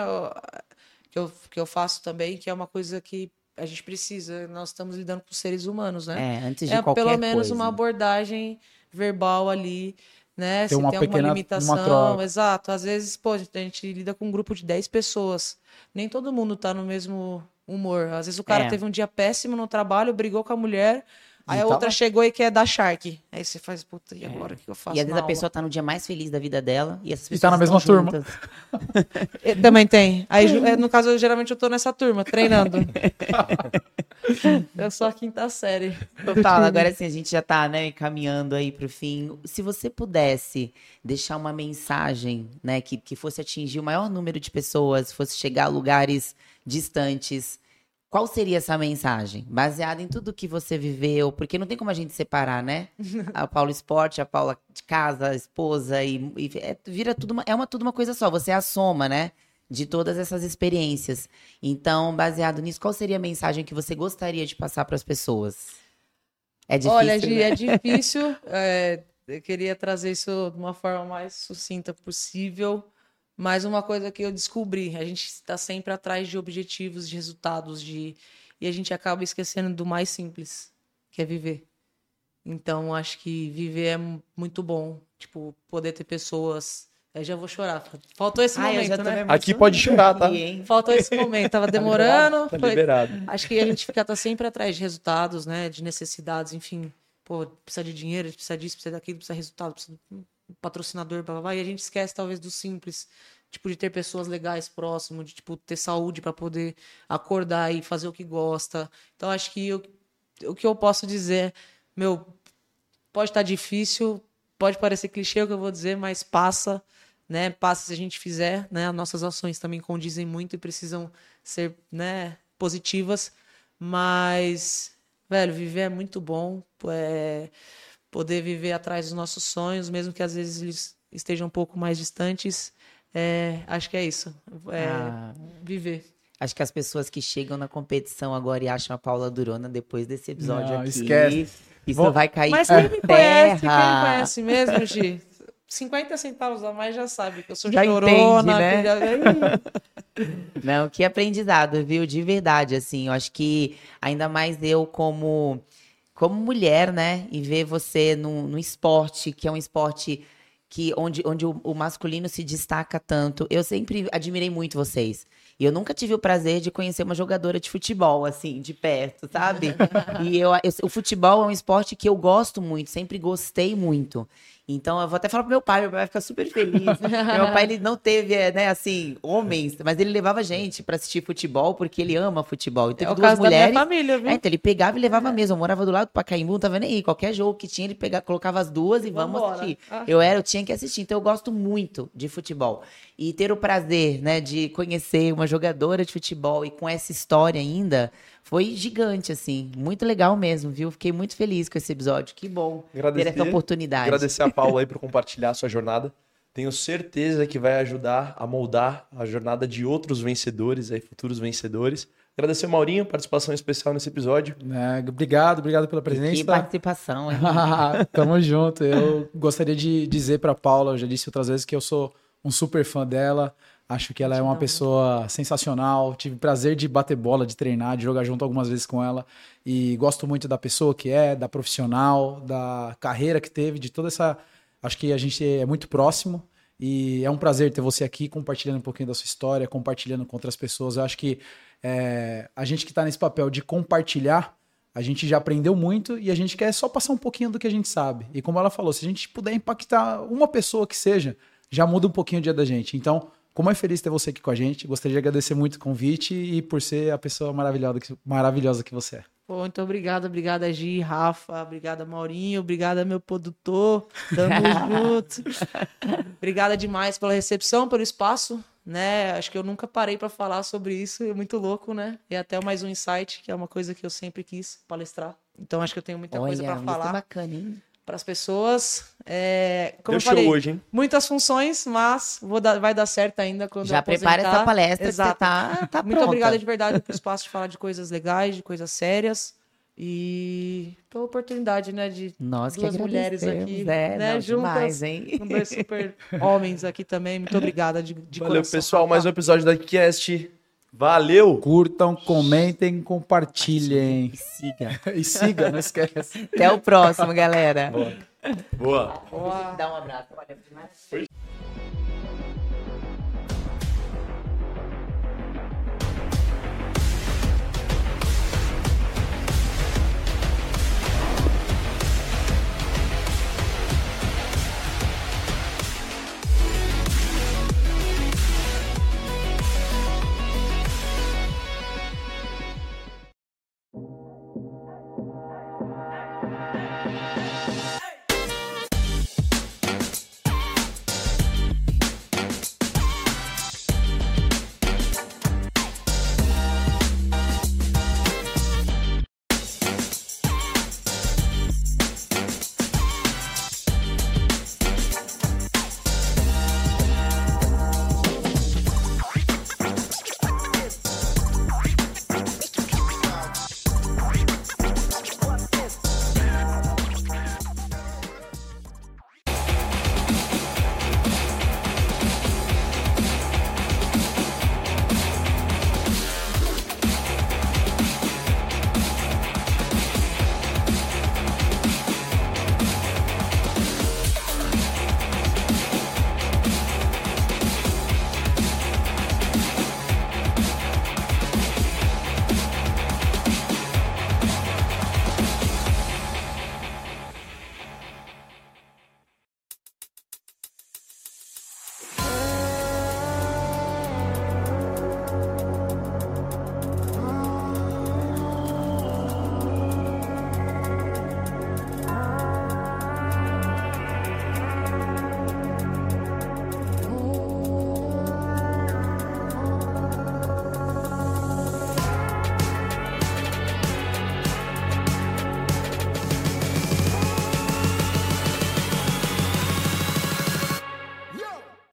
Que eu, que eu faço também, que é uma coisa que a gente precisa. Nós estamos lidando com seres humanos, né? É, antes de É qualquer pelo menos coisa. uma abordagem verbal ali, né? Tem Se uma tem pequena- alguma uma limitação, exato. Às vezes, pô, a gente lida com um grupo de 10 pessoas. Nem todo mundo tá no mesmo humor. Às vezes o cara É. teve um dia péssimo no trabalho, brigou com a mulher, aí E a tá outra lá. chegou e quer dar shark. Aí você faz, puta, e agora o que eu faço? É. E às vezes a aula? pessoa tá no dia mais feliz da vida dela e essas E pessoas tá na mesma turma. Também tem. Aí, eh, no caso, eu, geralmente eu tô nessa turma, treinando. eu sou a quinta série. Total, agora sim, a gente já tá, né, caminhando aí pro fim. Se você pudesse deixar uma mensagem, né, que, que fosse atingir o maior número de pessoas, fosse chegar a lugares distantes, qual seria essa mensagem? Baseada em tudo que você viveu, porque não tem como a gente separar, né? A Paula Esporte, a Paula de casa, a esposa, e, e é, vira tudo uma, é uma, tudo uma coisa só, você é a soma, né? De todas essas experiências. Então, baseado nisso, qual seria a mensagem que você gostaria de passar para as pessoas? É difícil, Olha, Gi, né? é difícil. é, eu queria trazer isso de uma forma mais sucinta possível. Mas uma coisa que eu descobri, a gente está sempre atrás de objetivos, de resultados, de e a gente acaba esquecendo do mais simples, que é viver. Então, acho que viver é mu- muito bom. Tipo, poder ter pessoas. Eu já vou chorar. Faltou esse Ai, eu momento, né? Aqui pode chorar, tá? aqui, hein? Faltou esse momento. Tava demorando. Tá foi- liberado. Acho que a gente fica tá sempre atrás de resultados, né? De necessidades, enfim. Pô, precisa de dinheiro, precisa disso, precisa daquilo, precisa de resultado, precisa de patrocinador, blá, blá, blá. E a gente esquece, talvez, do simples. Tipo, de ter pessoas legais próximo, de, tipo, ter saúde para poder acordar e fazer o que gosta. Então, acho que eu- o que eu posso dizer, meu, pode estar difícil, pode parecer clichê o que eu vou dizer, mas passa, né? Passa se a gente fizer, né? As nossas ações também condizem muito e precisam ser, né, positivas, mas velho, viver é muito bom, é, poder viver atrás dos nossos sonhos, mesmo que às vezes eles estejam um pouco mais distantes, é, acho que é isso, é, Ah, viver. acho que as pessoas que chegam na competição agora e acham a Paula Durona depois desse episódio Não, aqui. esquece. Isso Vou- vai cair Mas quem me conhece, quem me conhece mesmo, Gi, 50 centavos a mais já sabe que eu sou Já chorona, entende, né? que já- Não, que aprendizado, viu? De verdade, assim. Eu acho que ainda mais eu como como mulher, né? E ver você no, no esporte, que é um esporte que onde, onde o, o masculino se destaca tanto. Eu sempre admirei muito vocês. E eu nunca tive o prazer de conhecer uma jogadora de futebol, assim, de perto, sabe? e eu, eu- o futebol é um esporte que eu gosto muito, sempre gostei muito. Então, eu vou até falar pro meu pai, meu pai vai ficar super feliz. meu pai, ele não teve, é, né, assim, homens, mas ele levava gente pra assistir futebol, porque ele ama futebol. E É teve o duas caso mulheres. da minha família, viu? É, então ele pegava e levava mesmo. Eu morava do lado do Pacaembu, não tava nem aí. Qualquer jogo que tinha, ele pegava, colocava as duas e vamos Vambora. assistir. Ah. Eu era, eu tinha que assistir. Então eu gosto muito de futebol. E ter o prazer, né, de conhecer uma jogadora de futebol e com essa história ainda, foi gigante, assim. Muito legal mesmo, viu? Fiquei muito feliz com esse episódio. Que bom Agradecer, ter essa oportunidade. agradecer a Paula aí por compartilhar a sua jornada. Tenho certeza que vai ajudar a moldar a jornada de outros vencedores, aí, futuros vencedores. Agradecer ao Maurinho, participação especial nesse episódio. É, obrigado, obrigado pela Que presença. participação, hein? Tamo junto. Eu gostaria de dizer pra Paula, eu já disse outras vezes que eu sou um super fã dela. Acho que ela é uma pessoa sensacional. Tive prazer de bater bola, de treinar, de jogar junto algumas vezes com ela. E gosto muito da pessoa que é, da profissional, da carreira que teve, de toda essa. Acho que a gente é muito próximo. E é um prazer ter você aqui compartilhando um pouquinho da sua história, compartilhando com outras pessoas. Eu acho que é, a gente que está nesse papel de compartilhar, a gente já aprendeu muito e a gente quer só passar um pouquinho do que a gente sabe. E como ela falou, se a gente puder impactar uma pessoa que seja, já muda um pouquinho o dia da gente. Então, como é feliz ter você aqui com a gente. Gostaria de agradecer muito o convite e por ser a pessoa maravilhosa que, maravilhosa que você é. Pô, muito obrigada, obrigada Gi, Rafa, obrigada Maurinho, obrigada meu produtor, tamo junto. obrigada demais pela recepção, pelo espaço, né? Acho que eu nunca parei para falar sobre isso, é muito louco, né? E até mais um insight, que é uma coisa que eu sempre quis palestrar. Então acho que eu tenho muita coisa Olha, para muito falar bacana, hein? para as pessoas. É, como Deu eu falei, hoje, hein? muitas funções, mas vou dar- vai dar certo ainda quando Já eu prepara essa palestra Exato. que você tá, tá Muito pronta. obrigada de verdade pelo espaço de falar de coisas legais, de coisas sérias. E pela a oportunidade, né, de Nós duas mulheres aqui, né, é, né, não, juntas, demais, hein? com dois super homens aqui também. Muito obrigada de, de Valeu, coração. pessoal, mais um episódio da Cast. Valeu! Curtam, comentem, compartilhem. E siga. e siga, não esquece. Até o próximo, galera. Boa. Boa. Boa. Dá um abraço. Valeu demais.